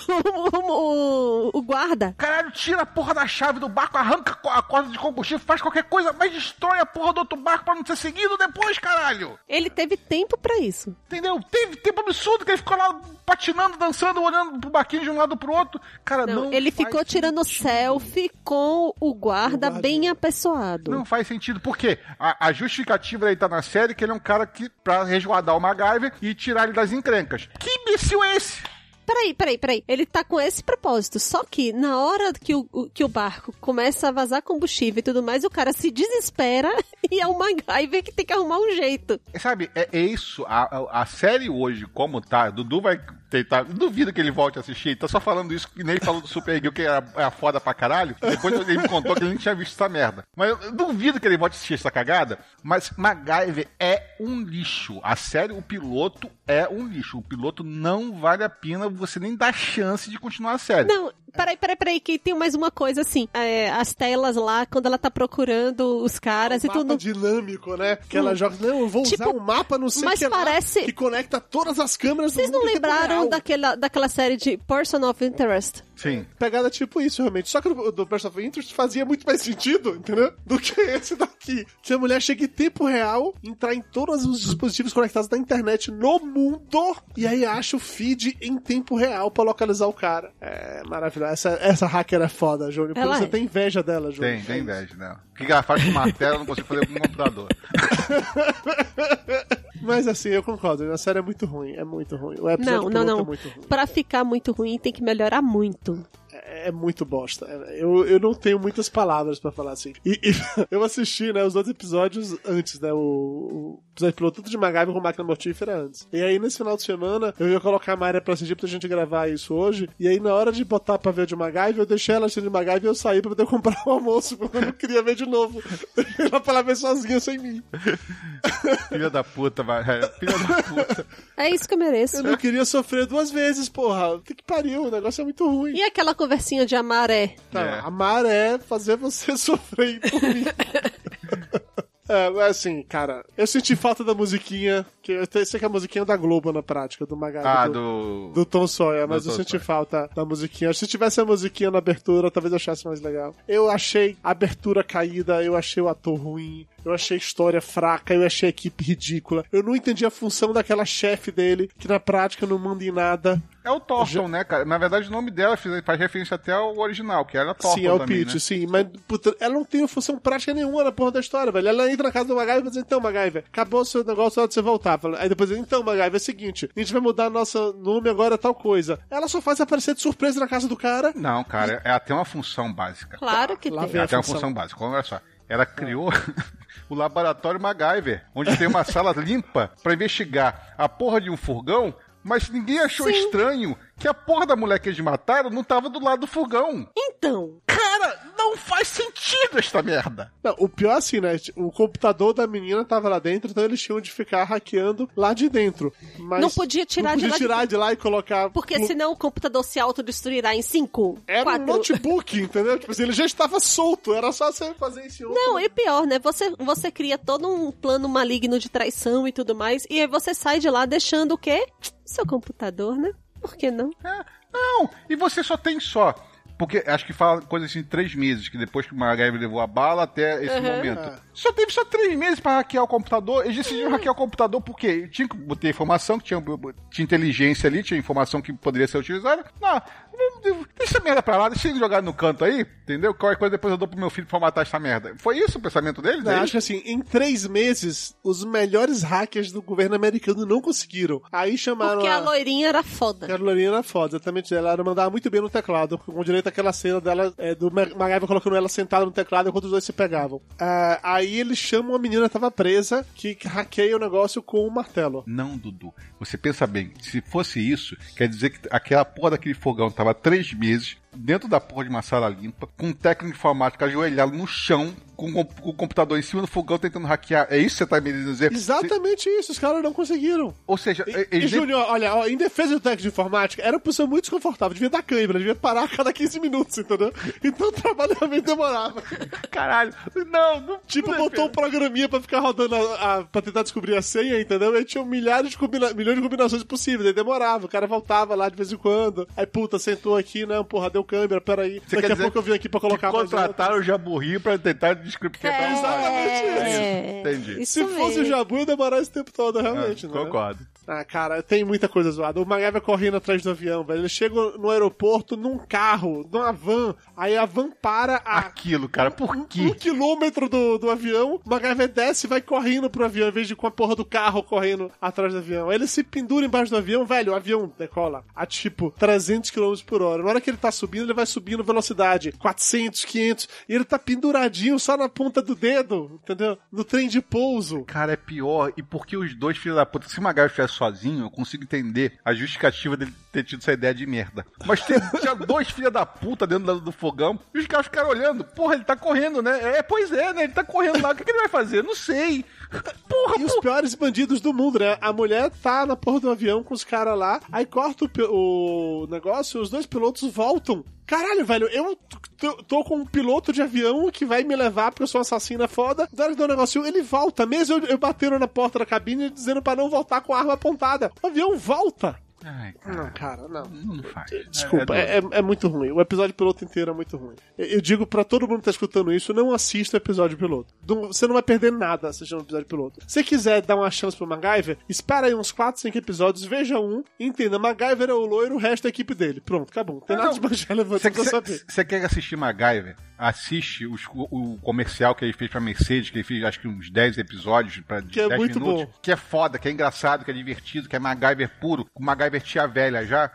o- o guarda. Caralho, tira a porra da chave do barco, arranca a corda de combustível, faz qualquer coisa, mas destrói a porra do outro barco pra não ser seguido depois, caralho. Ele teve tempo pra isso. Entendeu? Teve tempo absurdo que ele ficou lá patinando, dançando, olhando pro barquinho de um lado pro outro. Cara, não. Não, ele ficou tirando sentido. selfie com o guarda guarda. bem apessoado. Não faz sentido. Por quê? A, a justificativa dele tá na série que ele é um cara que, pra resguardar o MacGyver e tirar ele das encrencas. Que imbecil é esse? Peraí, peraí, peraí. Ele tá com esse propósito. Só que na hora que o, que o barco começa a vazar combustível e tudo mais, o cara se desespera [LAUGHS] e é o MacGyver que tem que arrumar um jeito. Sabe, é, é isso. A, a, a série hoje, como tá, Dudu vai tentar. Duvido que ele volte a assistir. Ele tá só falando isso que nem ele falou do Super Girl, que era, era foda pra caralho. Depois ele me contou que ele não tinha visto essa merda. Mas eu, duvido que ele volte a assistir essa cagada. Mas MacGyver é um lixo. A série, o piloto é um lixo. O piloto não vale a pena você nem dar chance de continuar a série. Não, peraí, peraí, peraí, que tem mais uma coisa assim. É, as telas lá, quando ela tá procurando os caras e mapa tudo. dinâmico, né? Que ela joga. Não, eu vou Tipo, usar um mapa, não sei o mas que lá, parece- que conecta todas as câmeras Vocês do não lembraram. Daquela, daquela série de Person of Interest? Sim. Pegada tipo isso, realmente. Só que o do Person of Interest fazia muito mais sentido, entendeu? Do que esse daqui. Que a mulher chega em tempo real, entrar em todos os dispositivos conectados da internet no mundo, e aí acha o feed em tempo real pra localizar o cara. É maravilhoso. Essa, essa hacker é foda, Júnior. Por isso é. você tem inveja dela, Júnior. Tem, tem inveja, né? O que ela faz com martelo eu não consigo fazer com um computador. [LAUGHS] Mas assim, eu concordo. A série é muito ruim. É muito ruim. O episódio Não, não, piloto não. é muito ruim. Pra ficar muito ruim, tem que melhorar muito. É, é muito bosta. É, Eu, eu não tenho muitas palavras pra falar assim. E, e [LAUGHS] eu assisti, né, os dois episódios antes, né? O, o episódio piloto tanto de MacGyver como Máquina Mortífera antes. E aí, nesse final de semana, eu ia colocar a Mayra pra assistir pra gente gravar isso hoje. E aí, na hora de botar pra ver de MacGyver, eu deixei ela assistindo de MacGyver e eu saí pra poder [LAUGHS] comprar o almoço, porque eu não queria ver de novo. [LAUGHS] Ela pra ela ver sozinha sem mim. [LAUGHS] Filha da puta, vai. Filha da puta. É isso que eu mereço. Eu não queria sofrer duas vezes, porra. Que que pariu, o negócio é muito ruim. E aquela conversinha de amaré? Tá, É. Amar é fazer você sofrer por mim. É, mas assim, cara, eu senti falta da musiquinha, que eu sei que a musiquinha é da Globo na prática, do Magali. Ah, do, do. do Tom Sawyer, mas eu senti Sawyer. falta da musiquinha. Se tivesse a musiquinha na abertura, talvez eu achasse mais legal. Eu achei a abertura caída, eu achei o ator ruim, eu achei a história fraca, eu achei a equipe ridícula. Eu não entendi a função daquela chefe dele, que na prática não manda em nada. É o Thornton, né, cara? Na verdade, o nome dela faz referência até ao original, que era Thornton sim, é o também, Pete, né? sim. Mas, puta, ela não tem função prática nenhuma na porra da história, velho. Ela entra na casa do MacGyver e diz, então, MacGyver, acabou o seu negócio, é hora de você voltar. Aí depois, então, MacGyver, é o seguinte, a gente vai mudar nosso nome agora, tal coisa. Ela só faz aparecer de surpresa na casa do cara. Não, cara, é até uma função básica. Claro que Lá tem. vem É a até uma função. função básica. Olha só. Ela criou [LAUGHS] o laboratório MacGyver, onde tem uma sala [LAUGHS] limpa pra investigar a porra de um furgão, mas ninguém achou Sim. estranho que a porra da mulher que eles mataram não tava do lado do furgão. Então, Cara, não faz sentido esta merda. Não, o pior assim, né? O computador da menina tava lá dentro, então eles tinham de ficar hackeando lá de dentro. Mas Não podia tirar não de podia lá de tirar de lá e colocar. porque no- senão o computador se autodestruirá em 5, Era um 4... notebook, entendeu? Tipo assim, ele já estava solto, era só você fazer esse outro. Não, e pior, né? Você, você cria todo um plano maligno de traição e tudo mais, e aí você sai de lá deixando o quê? Seu computador, né? Por que não? É, não, e você só tem só. Porque acho que fala coisa assim, três meses, que depois que o MacGyver levou a bala até esse Uhum. momento. É. Só teve só três meses pra hackear o computador. Eles decidiram hackear o computador porque tinha que ter informação, que tinha, tinha inteligência ali, tinha informação que poderia ser utilizada. Não, vamos- deixa essa merda pra lá, deixa ele jogar no canto aí, entendeu? Qualquer coisa depois eu dou pro meu filho formatar essa merda. Foi isso o pensamento deles? Não, É acho que assim, em três meses, os melhores hackers do governo americano não conseguiram. Aí chamaram Porque a... a loirinha era foda. Carolina era foda, exatamente. Ela era- mandava muito bem no teclado, com direito àquela cena dela, é, do Ma- MacGyver colocando ela sentada no teclado enquanto os dois se pegavam. Ah, aí eles chamam a menina que tava presa, que hackeia o negócio com o martelo. Não, Dudu. Você pensa bem, se fosse isso, quer dizer que aquela porra daquele fogão tava três meses dentro da porra de uma sala limpa, com um técnico informático ajoelhado no chão, com o com o computador em cima do fogão tentando hackear. É isso que você tá me dizer? Exatamente isso, os caras não conseguiram. Ou seja, E, eles e nem- Júnior, olha, ó, em defesa do técnico de informática, era uma pessoa muito desconfortável, devia dar câimbra, devia parar a cada 15 minutos, entendeu? Então o trabalho realmente demorava. Caralho. Não, não. Tipo, não é botou um programinha pra ficar rodando a, a, pra tentar descobrir a senha, entendeu? Aí tinha milhares de combina milhões de combinações possíveis, aí demorava, o cara voltava lá de vez em quando. Aí, puta, sentou aqui, não, porra, deu câmera, peraí. Você Daqui a pouco eu vim aqui pra Que colocar mais contrataram o Jaburri pra tentar descrever. É, exatamente é, Entendi. Isso Se fosse o mesmo. Jabu, ia demorar esse tempo todo, realmente, né? Concordo. Ah, cara, tem muita coisa zoada. O MacGyver correndo atrás do avião, velho. Ele chega no aeroporto num carro, numa van. Aí a van para a Aquilo, cara, por um quê? quilômetro do, do avião. O MacGyver desce e vai correndo pro avião, em vez de com a porra do carro correndo atrás do avião. Aí ele se pendura embaixo do avião, velho. O avião decola a tipo 300 km por hora. Na hora que ele tá subindo, ele vai subindo velocidade 400, 500. E ele tá penduradinho só na ponta do dedo, entendeu? No trem de pouso. Cara, é pior. E porque os dois filhos da puta, se o estivesse sozinho, eu consigo entender a justificativa dele ter tido essa ideia de merda. Mas tem, tinha dois filhos da puta dentro do, do fogão e os caras ficaram olhando. Porra, ele tá correndo, né? É, pois é, né? Ele tá correndo lá. O que, que ele vai fazer? Não sei. Porra, E os piores bandidos do mundo, né? A mulher tá na porra do avião com os caras lá, aí corta o, o negócio e os dois pilotos voltam. Caralho, velho, eu tô, com um piloto de avião que vai me levar porque eu sou um assassino é foda. Na hora que dá um negocinho, ele volta. Mesmo eu, eu batendo na porta da cabine dizendo pra não voltar com a arma apontada. O avião volta. Ai, Não, cara, não. não faz. Desculpa, É, é, é- é muito ruim. O episódio piloto inteiro é muito ruim. Eu, digo pra todo mundo que tá escutando isso, não assista o episódio piloto. Não- você não vai perder nada assistindo o episódio piloto. Se quiser dar uma chance pro MacGyver, espera aí uns 4, 5 episódios, veja um, e entenda, MacGyver é o loiro, o resto é a equipe dele. Pronto, acabou. Não tem Não, nada de mais relevante Você pra saber. você quer assistir MacGyver? Assiste os- o, comercial que ele fez pra Mercedes, que ele fez acho que uns 10 episódios, pra Que é 10 muito minutos. bom. Que é foda, que é engraçado, que é divertido, que é MacGyver puro, com MacGyver tia velha já.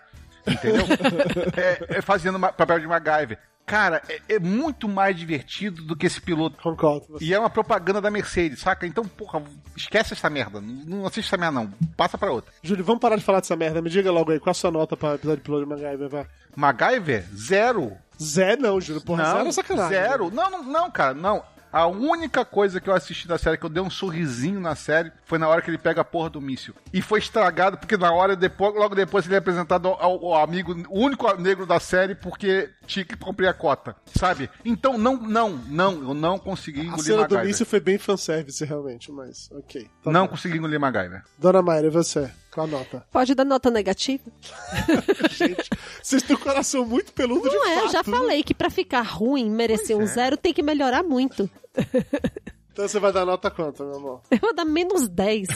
entendeu? [LAUGHS] é, é fazendo papel de MacGyver. Cara, é, é muito mais divertido do que esse piloto. Concordo. E é uma propaganda da Mercedes, saca? Então, porra, esquece essa merda. Não, não assiste essa merda, não. Passa pra outra. Júlio, vamos parar de falar dessa merda. Me diga logo aí, qual a sua nota para o episódio piloto de MacGyver? Vai. MacGyver, zero. Zé não, Júlio. Porra, não, zero é sacanagem. Zero. Não, não, não, cara, não. A única coisa que eu assisti da série, que eu dei um sorrisinho na série, foi na hora que ele pega a porra do míssil. E foi estragado, porque na hora depois, logo depois ele é apresentado ao, ao- ao amigo, o único negro da série, porque tinha que cumprir a cota, sabe? Então, não, não, não, eu não consegui A engolir cena do MacGyver. início foi bem fanservice, realmente, mas ok. Tá Não bom. consegui engolir MacGyver. Dona Mayra, e você? Qual a nota? Pode dar nota negativa? [LAUGHS] Gente, vocês têm um coração muito peludo de Não é, eu fato. já viu? falei que pra ficar ruim, merecer um zero, tem que melhorar muito. [LAUGHS] Então você vai dar nota quanto, meu amor? Eu vou dar menos 10.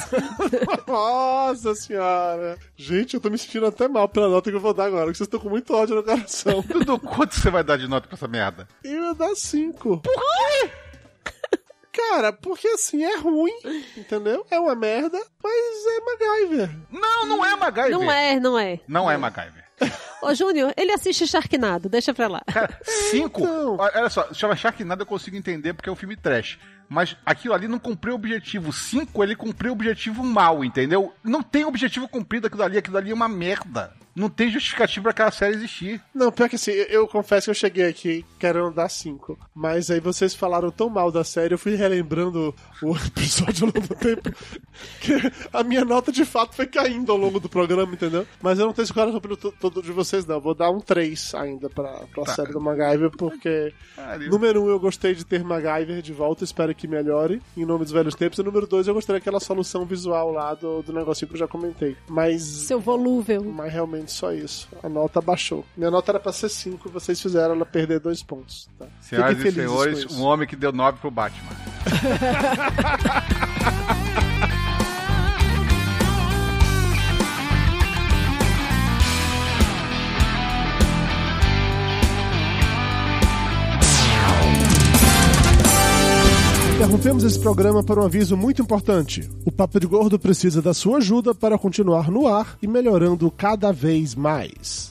[LAUGHS] Nossa senhora. Gente, eu tô me sentindo até mal pela nota que eu vou dar agora, porque vocês estão com muito ódio no coração. Dudu, quanto você vai dar de nota pra essa merda? Eu ia dar 5. Por quê? Cara, porque assim, é ruim, entendeu? É uma merda, mas é MacGyver. Não, não é MacGyver. Não é, não é. Não é MacGyver. Ô, Júnior, ele assiste Sharknado, deixa pra lá. Cara, cinco. então. Olha só, chama Sharknado eu consigo entender porque é um filme trash. Mas aquilo ali não cumpriu o objetivo. Cinco, ele cumpriu o objetivo mal, entendeu? Não tem objetivo cumprido aquilo ali. Aquilo ali é uma merda. Não tem justificativa pra aquela série existir. Não, pior que assim, eu, eu confesso que eu cheguei aqui querendo dar 5. Mas aí vocês falaram tão mal da série, eu fui relembrando o [LAUGHS] episódio ao longo do tempo. Que a minha nota de fato foi caindo ao longo do programa, entendeu? Mas eu não tenho pelo to- todo de vocês, não. Eu Vou dar um 3 ainda pra, pra série do MacGyver, porque. Caralho. Número 1, um, eu gostei de ter MacGyver de volta, espero que melhore em nome dos velhos tempos. E número 2, eu gostei daquela solução visual lá do, do negocinho que eu já comentei. Mas. Seu volúvel. Mas realmente só isso. A nota baixou. Minha nota era pra ser 5 e vocês fizeram ela perder dois pontos. Tá? Senhoras e senhores, um homem que deu nove pro Batman. [LAUGHS] Interrompemos esse programa para um aviso muito importante. O Papo de Gordo precisa da sua ajuda para continuar no ar e melhorando cada vez mais.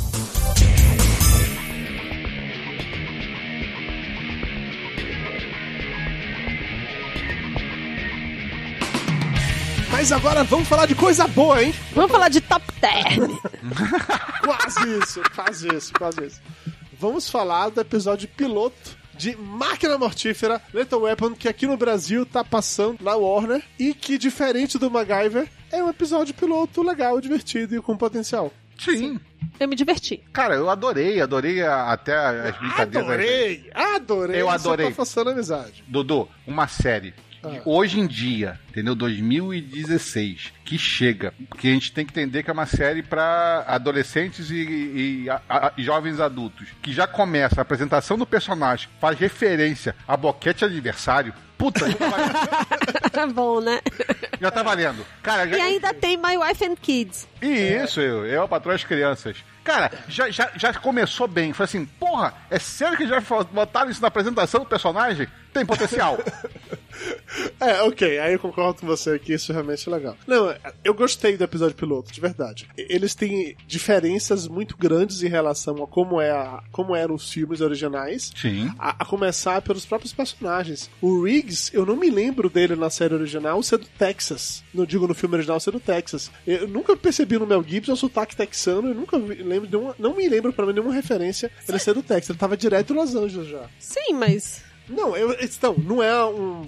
Mas agora vamos falar de coisa boa, hein? Vamos falar de Top Term. [LAUGHS] Quase isso, quase isso, quase isso. Vamos falar do episódio piloto de Máquina Mortífera, Lethal Weapon, que aqui no Brasil tá passando na Warner e que, diferente do MacGyver, é um episódio piloto legal, divertido e com potencial. Sim. Eu me diverti. Cara, eu adorei, adorei até as brincadeiras. Adorei! Adorei! Eu Você adorei. tá forçando a amizade. Dudu, uma série. Ah. Hoje em dia, entendeu? 2016, que chega. Porque a gente tem que entender que é uma série para adolescentes e, e a- a- e jovens adultos. Que já começa a apresentação do personagem, faz referência a boquete aniversário. Puta, já tá valendo. Tá [LAUGHS] bom, né? Já tá valendo. Cara, já, E ainda tem My Wife and Kids. Isso, eu, eu patrão as crianças. Cara, já, já, já começou bem. Foi assim, porra, é sério que já botaram isso na apresentação do personagem? Tem potencial. [LAUGHS] É, ok, aí eu concordo com você que isso realmente é legal. Não, eu gostei do episódio piloto, de verdade. Eles têm diferenças muito grandes em relação a como, é a, como eram os filmes originais. Sim. A, a começar pelos próprios personagens. O Riggs, eu não me lembro dele na série original ser do Texas. Não digo no filme original ser do Texas. Eu nunca percebi no Mel Gibson o sotaque texano. Eu nunca lembro de nenhuma, não me lembro pra mim nenhuma referência ele ser do Texas. Ele tava direto em Los Angeles já. Sim, mas. Não, eu, então, não é um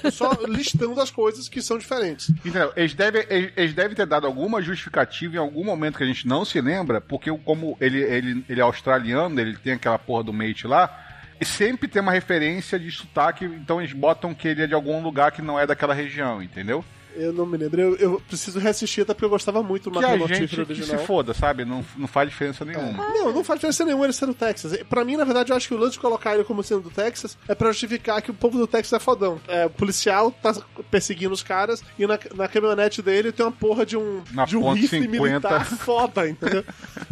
tô só listando as coisas que são diferentes. Entendeu? Eles devem, eles, eles devem ter dado alguma justificativa em algum momento que a gente não se lembra, porque como ele, ele, ele é australiano, ele tem aquela porra do mate lá, e sempre tem uma referência de sotaque, então eles botam que ele é de algum lugar que não é daquela região, entendeu? Eu não me lembro. Eu, eu preciso reassistir até porque eu gostava muito do Máquina Mortífera original. se foda, sabe? Não, não faz diferença nenhuma. Não, não faz diferença nenhuma ele ser do Texas. Pra mim, na verdade, eu acho que o lance de colocar ele como sendo do Texas é pra justificar que o povo do Texas é fodão. É, o policial tá perseguindo os caras e na, na caminhonete dele tem uma porra de um, Na de um rifle 50. militar foda, entendeu?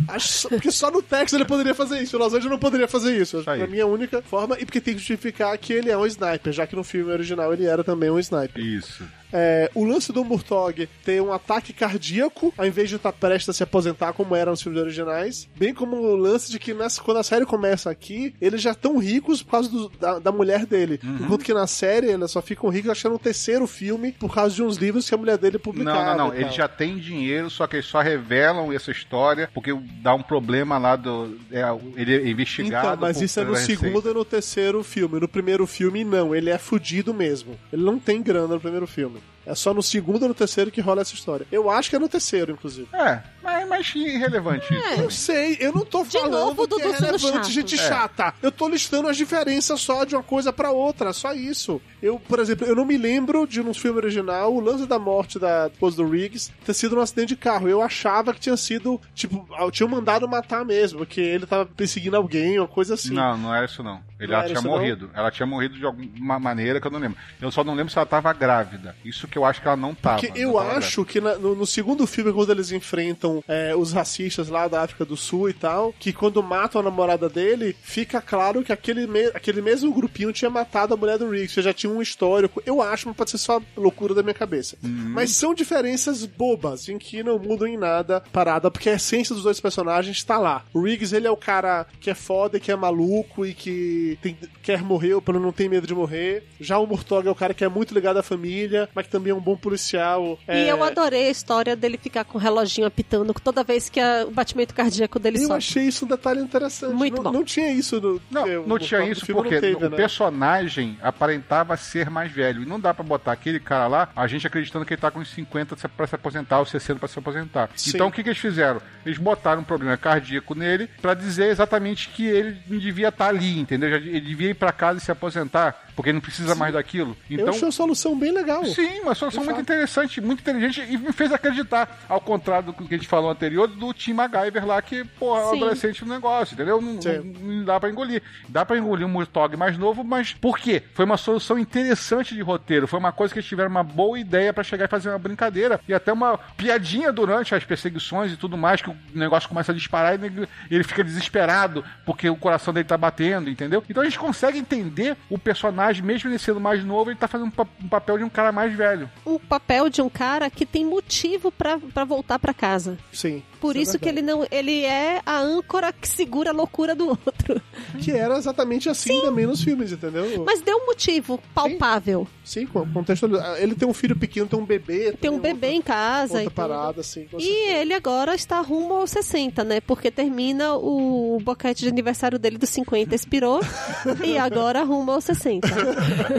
Acho porque só no Texas ele poderia fazer isso. O Los Angeles não poderia fazer isso. Isso aí. Pra mim, é a única forma. E porque tem que justificar que ele é um sniper, já que no filme original ele era também um sniper. Isso. É, o lance do Murtog ter um ataque cardíaco, ao invés de estar prestes a se aposentar, como era nos filmes originais. Bem como o lance de que nessa, quando a série começa aqui, eles já estão ricos por causa do- da, da mulher dele. Uhum. Enquanto que na série eles só ficam ricos achando o terceiro filme por causa de uns livros que a mulher dele publicava. Não, não, não. Eles já têm dinheiro, só que eles só revelam essa história porque dá um problema lá do. é, ele é investigado. Então, mas isso é no segundo e no terceiro filme. No primeiro filme, não. Ele é fudido mesmo. Ele não tem grana no primeiro filme. É só no segundo e no terceiro que rola essa história. Eu acho que é no terceiro, inclusive. É, mas, mas irrelevante isso. Eu sei, eu não tô falando novo, que é relevante, chato. gente É. chata. Eu tô listando as diferenças só de uma coisa pra outra, só isso. Eu, por exemplo, eu não me lembro de um filme original o lance da morte da esposa do Riggs ter sido um acidente de carro. Eu achava que tinha sido, tipo, tinham mandado matar mesmo, porque ele tava perseguindo alguém, uma coisa assim. Não, não era isso não. Ele, Não ela tinha morrido. Ela tinha morrido de alguma maneira que eu não lembro. Eu só não lembro se ela tava grávida. Isso que eu acho que ela não tava. Porque não eu tava acho que na- no, no segundo filme, quando eles enfrentam é, os racistas lá da África do Sul e tal, que quando matam a namorada dele, fica claro que aquele, me- aquele mesmo grupinho tinha matado a mulher do Riggs, que já tinha um histórico. Eu acho, mas pode ser só loucura da minha cabeça. Uhum. Mas são diferenças bobas, em que não mudam em nada parada, porque a essência dos dois personagens está lá. O Riggs, ele é o cara que é foda e que é maluco e que tem- quer morrer, ou pelo menos não tem medo de morrer. Já o Murtog é o cara que é muito ligado à família, mas que também é um bom policial. E É, eu adorei a história dele ficar com o reloginho apitando toda vez que a- o batimento cardíaco dele Eu sobe. achei isso um detalhe interessante. Muito não, bom. não tinha isso no. Não, é, não tinha isso porque não teve, o né? personagem aparentava ser mais velho. E não dá pra botar aquele cara lá, a gente acreditando que ele tá com uns 50 se- pra se aposentar, ou 60 pra se aposentar. Sim. Então o que, que eles fizeram? Eles botaram um problema cardíaco nele pra dizer exatamente que ele não devia estar ali, entendeu? Já- devia ir pra casa e se aposentar, porque não precisa mais daquilo. Eu Então, achei uma solução bem legal. Sim, uma solução muito interessante, muito inteligente e me fez acreditar, ao contrário do que a gente falou anterior, do Tim MacGyver lá, que, porra, é um Sim. adolescente no negócio, entendeu? Não, Sim. não- dá pra engolir. Dá pra engolir um Murtog mais novo, mas por quê? Foi uma solução interessante de roteiro, foi uma coisa que eles tiveram uma boa ideia pra chegar e fazer uma brincadeira e até uma piadinha durante as perseguições e tudo mais, que o negócio começa a disparar e ele fica desesperado porque o coração dele tá batendo, entendeu? Então a gente consegue entender o personagem, mesmo ele sendo mais novo, ele tá fazendo um pa- um papel de um cara mais velho. Um papel de um cara que tem motivo pra pra voltar pra casa. Sim. Por isso, é que ele não. Ele é a âncora que segura a loucura do outro. Que era exatamente assim também nos filmes, entendeu? Mas deu um motivo palpável. Sim, com contexto. Ele tem um filho pequeno, tem um bebê. Tem um bebê em casa. Outra e parada, assim. E ele agora está rumo aos 60, né? Porque termina o boquete de aniversário dele dos 50, expirou. [LAUGHS] e agora rumo aos 60.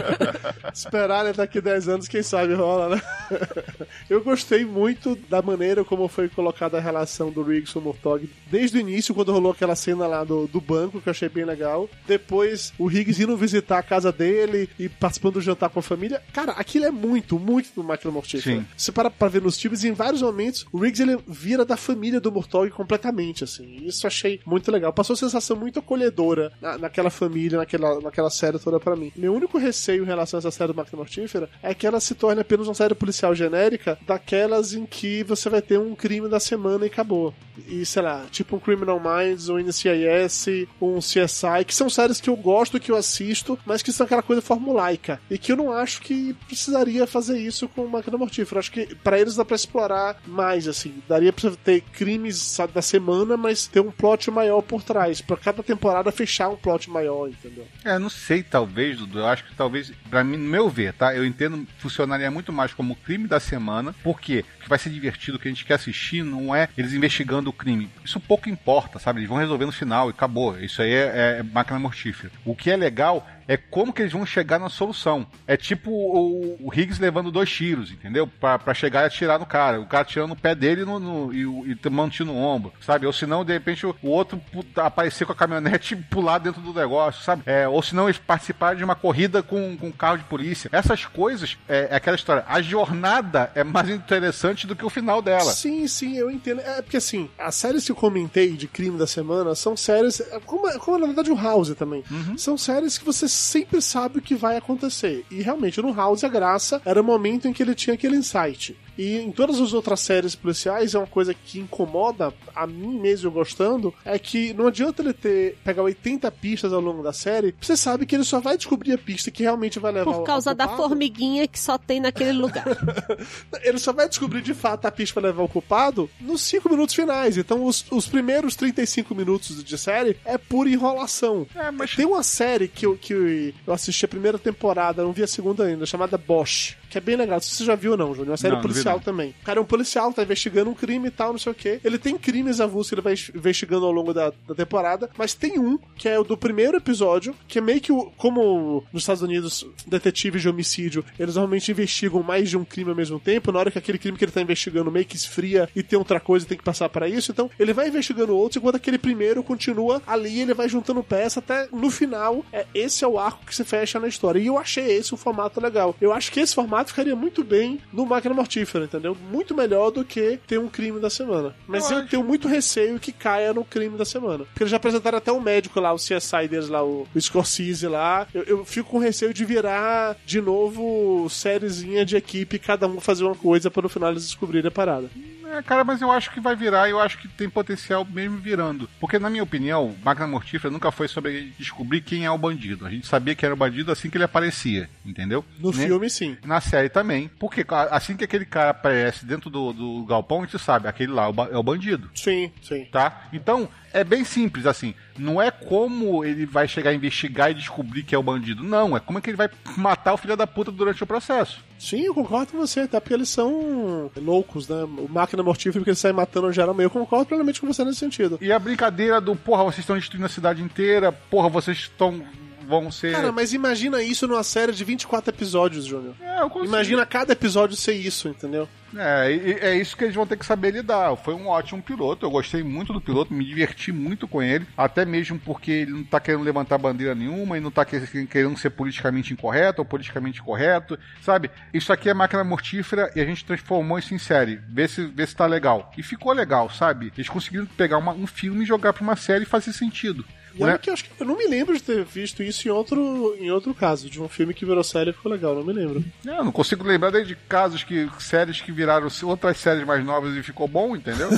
[LAUGHS] Esperar né, daqui 10 anos, quem sabe rola, né? [LAUGHS] Eu gostei muito da maneira como foi colocada a relação do Riggs com o Murtog. Desde o início, quando rolou aquela cena lá do, do banco, que eu achei bem legal. Depois, o Riggs indo visitar a casa dele e participando do jantar com a família. Cara, aquilo é muito, muito do Máquina Mortífera. Sim. Se para pra ver nos filmes, em vários momentos, o Riggs ele vira da família do Murtog completamente, assim. Isso eu achei muito legal. Passou uma sensação muito acolhedora na- naquela família, naquela, naquela série toda pra mim. Meu único receio em relação a essa série do Máquina Mortífera é que ela se torne apenas uma série policial genérica daquelas em que você vai ter um crime da semana e acabou. E, sei lá, tipo um Criminal Minds, um NCIS, um CSI, que são séries que eu gosto, que eu assisto, mas que são aquela coisa formulaica. E que eu não acho que precisaria fazer isso com Máquina Mortífera. Acho que pra eles dá pra explorar mais, assim. Daria pra ter crimes sabe, da semana, mas ter um plot maior por trás. Pra cada temporada fechar um plot maior, entendeu? É, não sei, talvez, Dudu. Eu acho que talvez, pra mim, no meu ver, tá? Eu entendo, funcionaria muito mais como crime da semana. Porque vai ser divertido, o que a gente quer assistir não é eles investigando o crime. Isso pouco importa, sabe? Eles vão resolver no final e acabou. Isso aí é, é máquina mortífera. O que é legal É como que eles vão chegar na solução. É tipo o, o Higgs levando dois tiros, entendeu? Pra, pra chegar e atirar no cara. O cara tirando o pé dele no, no- e, o- e no ombro, sabe? Ou senão, de repente, o, o outro aparecer com a caminhonete [LAUGHS] e pular dentro do negócio, sabe? É, ou senão eles participarem de uma corrida com, com um carro de polícia. Essas coisas, é, é aquela história. A jornada é mais interessante do que o final dela. Sim, sim, eu entendo. É porque assim, as séries que eu comentei de crime da semana são séries. é Como, como na verdade o House também. São séries que você sempre sabe o que vai acontecer. E realmente, no House a graça era o momento em que ele tinha aquele insight. E em todas as outras séries policiais é uma coisa que incomoda a mim mesmo eu gostando, é que não adianta ele ter pegar 80 pistas ao longo da série, você sabe que ele só vai descobrir a pista que realmente vai levar Por causa da formiguinha que só tem naquele lugar. [LAUGHS] Ele só vai descobrir de fato a pista pra levar o culpado nos 5 minutos finais. Então, os, os primeiros 35 minutos de série é pura enrolação. É, mas Tem uma série que eu, que eu assisti a primeira temporada, não vi a segunda ainda, chamada Bosch. Que é bem legal. Se você já viu ou não, Júnior. É uma série Não, policial não. também. O cara é um policial, tá investigando um crime e tal, não sei o quê. Ele tem crimes avulsos que ele vai investigando ao longo da, da temporada, mas tem um, que é o do primeiro episódio, que é meio que o, como nos Estados Unidos, detetives de homicídio, eles normalmente investigam mais de um crime ao mesmo tempo, na hora que aquele crime que ele tá investigando meio que esfria e tem outra coisa e tem que passar para isso, então ele vai investigando outros, enquanto aquele primeiro continua ali, ele vai juntando peça até no final, é, esse é o arco que se fecha na história. E eu achei esse um formato legal. Eu acho que esse formato ficaria muito bem no Máquina Mortífera, entendeu? Muito melhor do que ter um crime da semana. Mas Eu eu, tenho muito receio que caia no crime da semana. Porque eles já apresentaram até o médico lá, o CSI deles lá, o, o Scorsese lá. Eu, eu fico com receio de virar de novo sériezinha de equipe, cada um fazer uma coisa para no final eles descobrirem a parada. É, cara, mas eu acho que vai virar, eu acho que tem potencial mesmo virando. Porque, na minha opinião, Máquina Mortífera nunca foi sobre descobrir quem é o bandido. A gente sabia que era o bandido assim que ele aparecia, entendeu? No Né? filme, sim. Na série também. Porque assim que aquele cara aparece dentro do, do galpão, a gente sabe, aquele lá é o é o bandido. Sim, sim. Tá? Então, é bem simples, assim. Não é como ele vai chegar a investigar e descobrir que é o bandido. Não, é como é que ele vai matar o filho da puta durante o processo. Sim, eu concordo com você, até porque eles são loucos, né? O máquina mortífera, porque eles saem matando geral meio. Eu concordo plenamente com você nesse sentido. E a brincadeira do, porra, vocês estão destruindo a cidade inteira, porra, vocês estão. Vão ser. Cara, mas imagina isso numa série de 24 episódios, Júnior. É, eu consigo. Imagina cada episódio ser isso, entendeu? É, é isso que eles vão ter que saber lidar. Foi um ótimo piloto, eu gostei muito do piloto, me diverti muito com ele, até mesmo porque ele não tá querendo levantar bandeira nenhuma e não tá que- querendo ser politicamente incorreto ou politicamente correto, sabe? Isso aqui é máquina mortífera e a gente transformou isso em série. Vê se, vê se tá legal. E ficou legal, sabe? Eles conseguiram pegar uma- um filme e jogar pra uma série e fazer sentido. E olha Né? que eu acho que eu não me lembro de ter visto isso em outro, em outro caso, de um filme que virou série e ficou legal, não me lembro. É, Eu não consigo lembrar daí de casos que séries que viraram outras séries mais novas e ficou bom, entendeu?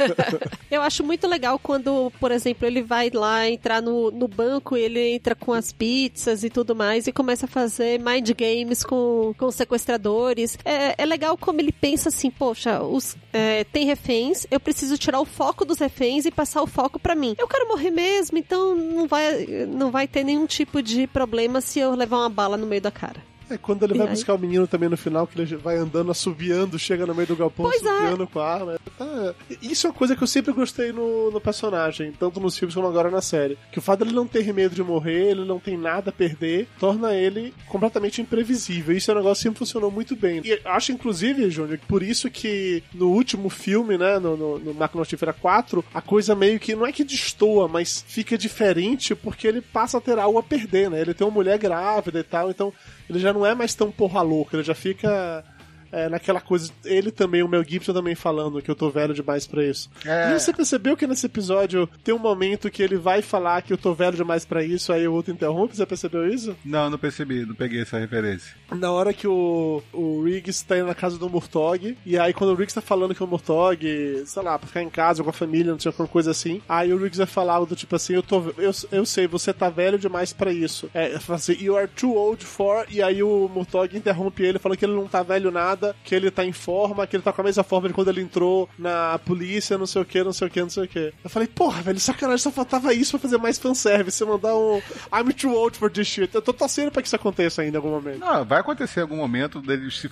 [LAUGHS] Eu acho muito legal quando, por exemplo, ele vai lá entrar no, no banco, ele entra com as pizzas e tudo mais e começa a fazer mind games com, com os sequestradores. É, é legal como ele pensa assim, poxa, os, é, tem reféns, eu preciso tirar o foco dos reféns e passar o foco pra mim. Eu quero morrer mesmo, então não vai, não vai ter nenhum tipo de problema se eu levar uma bala no meio da cara. É quando ele vai aí? buscar o menino também no final, que ele vai andando, assobiando, chega no meio do galpão, Pois é. com a arma. Tá- Isso é uma coisa que eu sempre gostei no, no personagem, tanto nos filmes como agora na série. Que o fato dele não ter medo de morrer, ele não tem nada a perder, torna ele completamente imprevisível. Isso é um negócio que sempre funcionou muito bem. E acho, inclusive, Júnior, que por isso que no último filme, né, no, no, no Máquina Mortífera 4, a coisa meio que não é que destoa, mas fica diferente porque ele passa a ter algo a perder, né? Ele tem uma mulher grávida e tal, então ele já não é mais tão porra louca, ele já fica é, naquela coisa. Ele também, o Mel Gibson também falando que eu tô velho demais pra isso. É. E você percebeu que nesse episódio tem um momento que ele vai falar que eu tô velho demais pra isso, aí o outro interrompe? Você percebeu isso? Não, não percebi, não peguei essa referência. Na hora que o, o Riggs tá indo na casa do Murtog, e aí quando o Riggs tá falando que o Murtog, sei lá, pra ficar em casa com a família, não sei alguma coisa assim, aí o Riggs vai falar do tipo assim, eu tô, eu, eu sei, você tá velho demais pra isso. É, fala assim, you are too old for, e aí o Murtog interrompe ele, falando que ele não tá velho nada, que ele tá em forma, que ele tá com a mesma forma de quando ele entrou na polícia, não sei o que, não sei o que, não sei o que. Eu falei, porra, velho, sacanagem, só faltava isso pra fazer mais fanservice, você mandar um I'm too old for this shit. Eu tô torcendo pra que isso aconteça ainda em algum momento. Não, vai acontecer em algum momento dele se,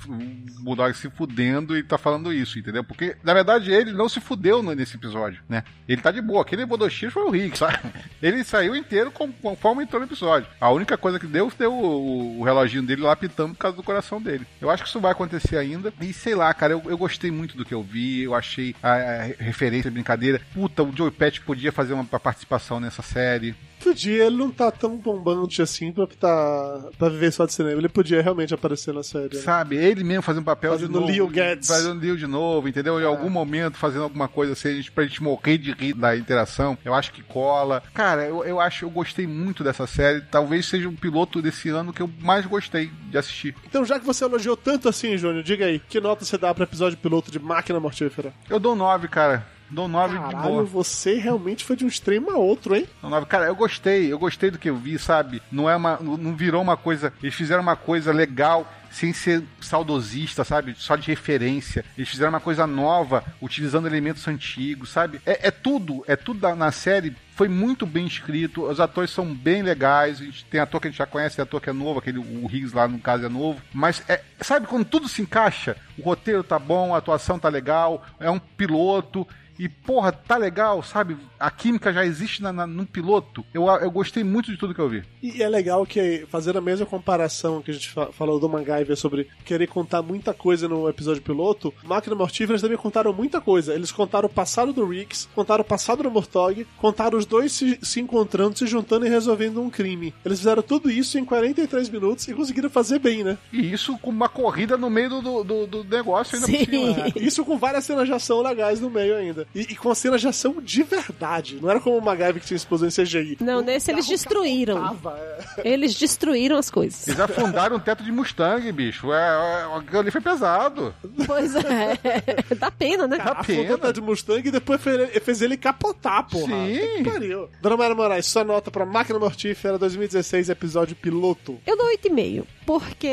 Bulldog se fudendo e tá falando isso, entendeu? Porque, na verdade, ele não se fudeu nesse episódio, né? Ele tá de boa. Aquele Bodoshiro foi o Rick, sabe? [LAUGHS] Ele saiu inteiro conforme entrou no episódio. A única coisa que deu foi o, o reloginho dele lá pitando por causa do coração dele. Eu acho que isso vai acontecer ainda. E sei lá, cara, eu, eu gostei muito do que eu vi. Eu achei a, a referência, a brincadeira. Puta, o Joey Pet podia fazer uma participação nessa série. Podia, ele não tá tão bombante assim pra, tá, pra viver só de cinema. Ele podia realmente aparecer na série. né? Sabe, ele mesmo fazendo papel Fazendo de novo. Leo Guedes. Fazendo Leo de novo, entendeu? Em algum momento fazendo alguma coisa assim, a gente- pra gente morrer de rir da interação. Eu acho que cola. Cara, eu, eu acho, eu gostei muito dessa série. Talvez seja um piloto desse ano que eu mais gostei de assistir. Então, já que você elogiou tanto assim, Júnior, diga aí, que nota você dá pro episódio piloto de Máquina Mortífera? Eu dou nove, cara. Dou nove de Caralho, boa. você realmente foi de um extremo a outro, hein? Dou nove. Cara, eu gostei. Eu gostei do que eu vi, sabe? Não é uma, não virou uma coisa. Eles fizeram uma coisa legal. Sem ser saudosista, sabe? Só de referência. Eles fizeram uma coisa nova, utilizando elementos antigos, sabe? É, é tudo, é tudo da- na série. Foi muito bem escrito, os atores são bem legais. A gente tem ator que a gente já conhece, tem ator que é novo, aquele o Riggs lá no caso é novo. Mas é, sabe quando tudo se encaixa? O roteiro tá bom, a atuação tá legal, é um piloto. E, porra, tá legal, sabe? A química já existe na, na- no piloto. Eu, eu gostei muito de tudo que eu vi. E é legal que, fazendo a mesma comparação que a gente fa- falou do MacGyver sobre querer contar muita coisa no episódio piloto, Máquina Mortífera eles também contaram muita coisa. Eles contaram o passado do Riggs, contaram o passado do Mortog, contaram os dois se, se encontrando, se juntando e resolvendo um crime. Eles fizeram tudo isso em 43 minutos e conseguiram fazer bem, né? E isso com uma corrida no meio do, do, do- do negócio ainda Sim. por cima. né? Isso com várias cenas de ação legais no meio ainda. E, e com cenas de ação de verdade. Não era como o MacGyver que tinha explosão em CGI. Não, O nesse eles destruíram. capotava, é. Eles destruíram as coisas. Eles afundaram um teto de Mustang, bicho. É, é, aquilo ali foi pesado. Pois é. [LAUGHS] Dá pena, né? Dá afundou pena. o Ted Mustang e depois fez ele, fez ele capotar, porra. Sim. Que pariu. Dona Maria Moraes, sua nota pra Máquina Mortífera 2016, episódio piloto. Eu dou 8,5, porque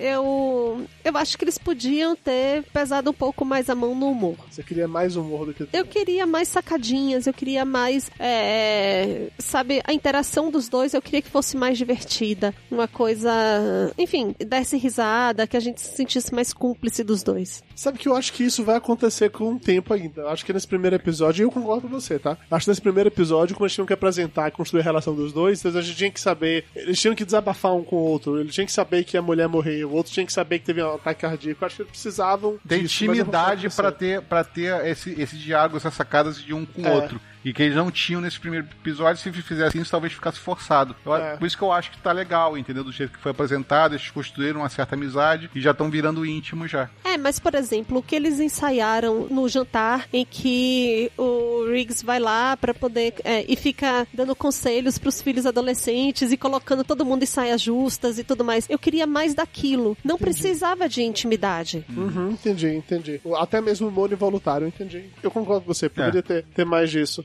eu eu acho que eles podiam ter pesado um pouco mais a mão no humor. Você queria mais humor do que Eu queria mais sacadinhas, eu queria mais, é, sabe, a interação dos dois, eu queria que fosse mais divertida. Uma coisa, enfim, desse risada, que a gente se sentisse mais cúmplice dos dois. Sabe que eu acho que isso vai acontecer com o tempo ainda. Eu acho que nesse primeiro episódio, e eu concordo com você, tá? Acho que nesse primeiro episódio, como eles tinham que apresentar e construir a relação dos dois, então a gente tinha que saber. Eles tinham que desabafar um com o outro. Eles tinham que saber que a mulher morreu, o outro tinha que saber que teve um ataque cardíaco. Eu acho que eles precisavam. Não intimidade você. ter, pra ter esse, esse diálogo, essas sacadas de um com o É. outro. E que eles não tinham nesse primeiro episódio. Se fizessem isso, talvez ficasse forçado. Eu- É. Por isso que eu acho que tá legal, entendeu? Do jeito que foi apresentado, eles construíram uma certa amizade e já estão virando íntimos já. É, mas por exemplo, o que eles ensaiaram no jantar em que o Riggs vai lá pra poder é, e fica dando conselhos pros filhos adolescentes e colocando todo mundo em saias justas e tudo mais. Eu queria mais daquilo. Não precisava de intimidade. Uhum, entendi, entendi. Até mesmo o humor involuntário, entendi. Eu concordo com você, poderia É. ter, ter mais disso.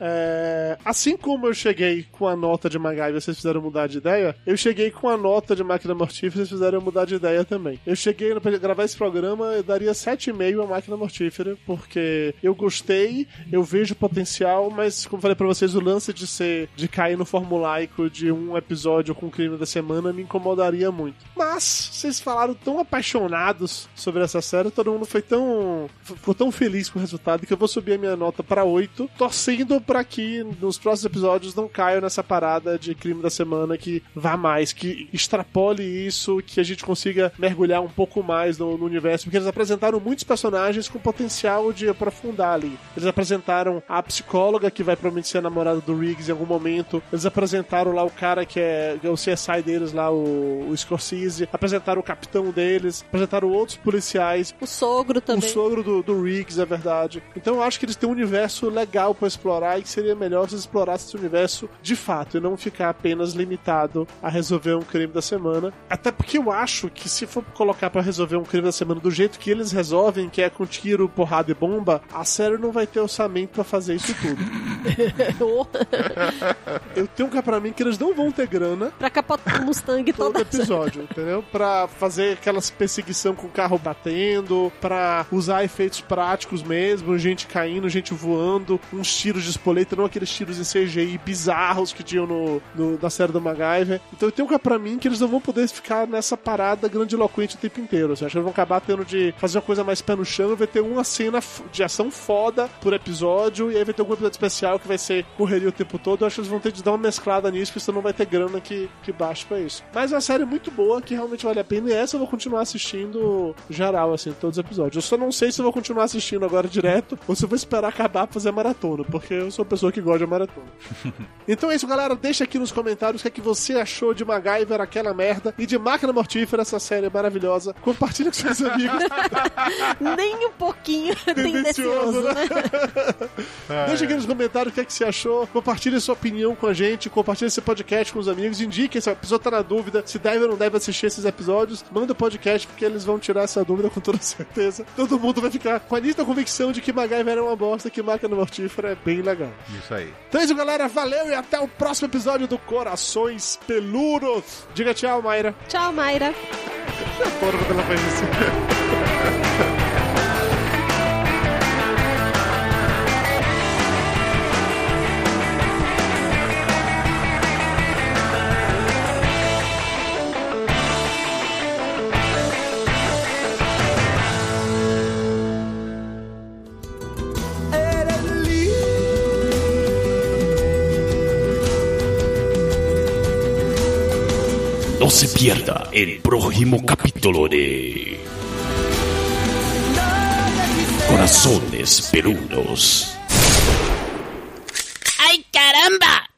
É, assim como eu cheguei com a nota de MacGyver, vocês fizeram mudar de ideia, eu cheguei com a nota de Máquina Mortífera, vocês fizeram mudar de ideia também. Eu cheguei pra gravar esse programa, eu daria 7,5 a Máquina Mortífera, porque eu gostei, eu vejo potencial, mas como falei pra vocês, o lance de ser, de cair no formulaico de um episódio com o crime da semana me incomodaria muito. Mas, vocês falaram tão apaixonados sobre essa série, todo mundo foi tão, ficou tão feliz com o resultado que eu vou subir a minha nota pra 8, torcendo pra que nos próximos episódios não caia nessa parada de crime da semana que vá mais, que extrapole isso, que a gente consiga mergulhar um pouco mais no, no universo, porque eles apresentaram muitos personagens com potencial de aprofundar ali. Eles apresentaram a psicóloga que vai provavelmente ser a namorada do Riggs em algum momento. Eles apresentaram lá o cara que é, que é o CSI deles lá, o, o Scorsese. Apresentaram o capitão deles. Apresentaram outros policiais. O sogro O também. sogro do, do Riggs, é verdade. Então eu acho que eles têm um universo legal pra explorar e que seria melhor se explorasse esse universo de fato e não ficar apenas limitado a resolver um crime da semana. Até porque eu acho que se for colocar pra resolver um crime da semana do jeito que eles resolvem, que é com tiro, porrada e bomba, a série não vai ter orçamento pra fazer isso tudo. [LAUGHS] eu tenho cá pra mim que eles não vão ter grana pra capotar o Mustang todo episódio, entendeu? Pra fazer aquelas perseguição com o carro batendo, pra usar efeitos práticos mesmo, gente caindo, gente voando, uns tiros de espoleta, não aqueles tiros em CGI bizarros que tinham no, no- na série do MacGyver. Então eu tenho cá pra mim que eles não vão poder ficar nessa parada grandiloquente o tempo inteiro. Assim, acho que eles vão acabar tendo de fazer uma coisa mais pé no chão, vai ter uma cena de ação foda por episódio, e aí vai ter algum episódio especial que vai ser correria o tempo todo. Eu acho que eles vão ter de dar uma mesclada nisso, porque senão não vai ter grana que, que baixe pra isso. Mas é uma série muito boa, que realmente vale a pena, e essa eu vou continuar assistindo geral, assim, todos os episódios. Eu só não sei se eu vou continuar assistindo agora direto, ou se eu vou esperar acabar pra fazer a maratona, porque eu sou uma pessoa que gosta de maratona. [LAUGHS] Então é isso, galera. Deixa aqui nos comentários o que é que você achou de MacGyver, aquela merda, e de Máquina Mortífera, essa série maravilhosa. Compartilha com seus amigos. [LAUGHS] Nem um pouquinho [LAUGHS] Tendencioso, tendencioso, né? Deixa aqui nos comentários o que é que você achou. Compartilhe sua opinião com a gente. Compartilhe esse podcast com os amigos. Indique se a pessoa tá na dúvida se deve ou não deve assistir esses episódios. Manda o podcast porque eles vão tirar essa dúvida com toda certeza. Todo mundo vai ficar com a nítida convicção de que MacGyver é uma bosta, que Máquina Mortífera é bem legal. Isso aí. Então é isso, galera. Valeu e até o próximo episódio do Corações Peludos. Diga tchau, Mayra. Tchau, Mayra. Porra, quando ela faz isso. [LAUGHS] No se pierda el próximo capítulo de Corazones Perunos. ¡Ay, caramba!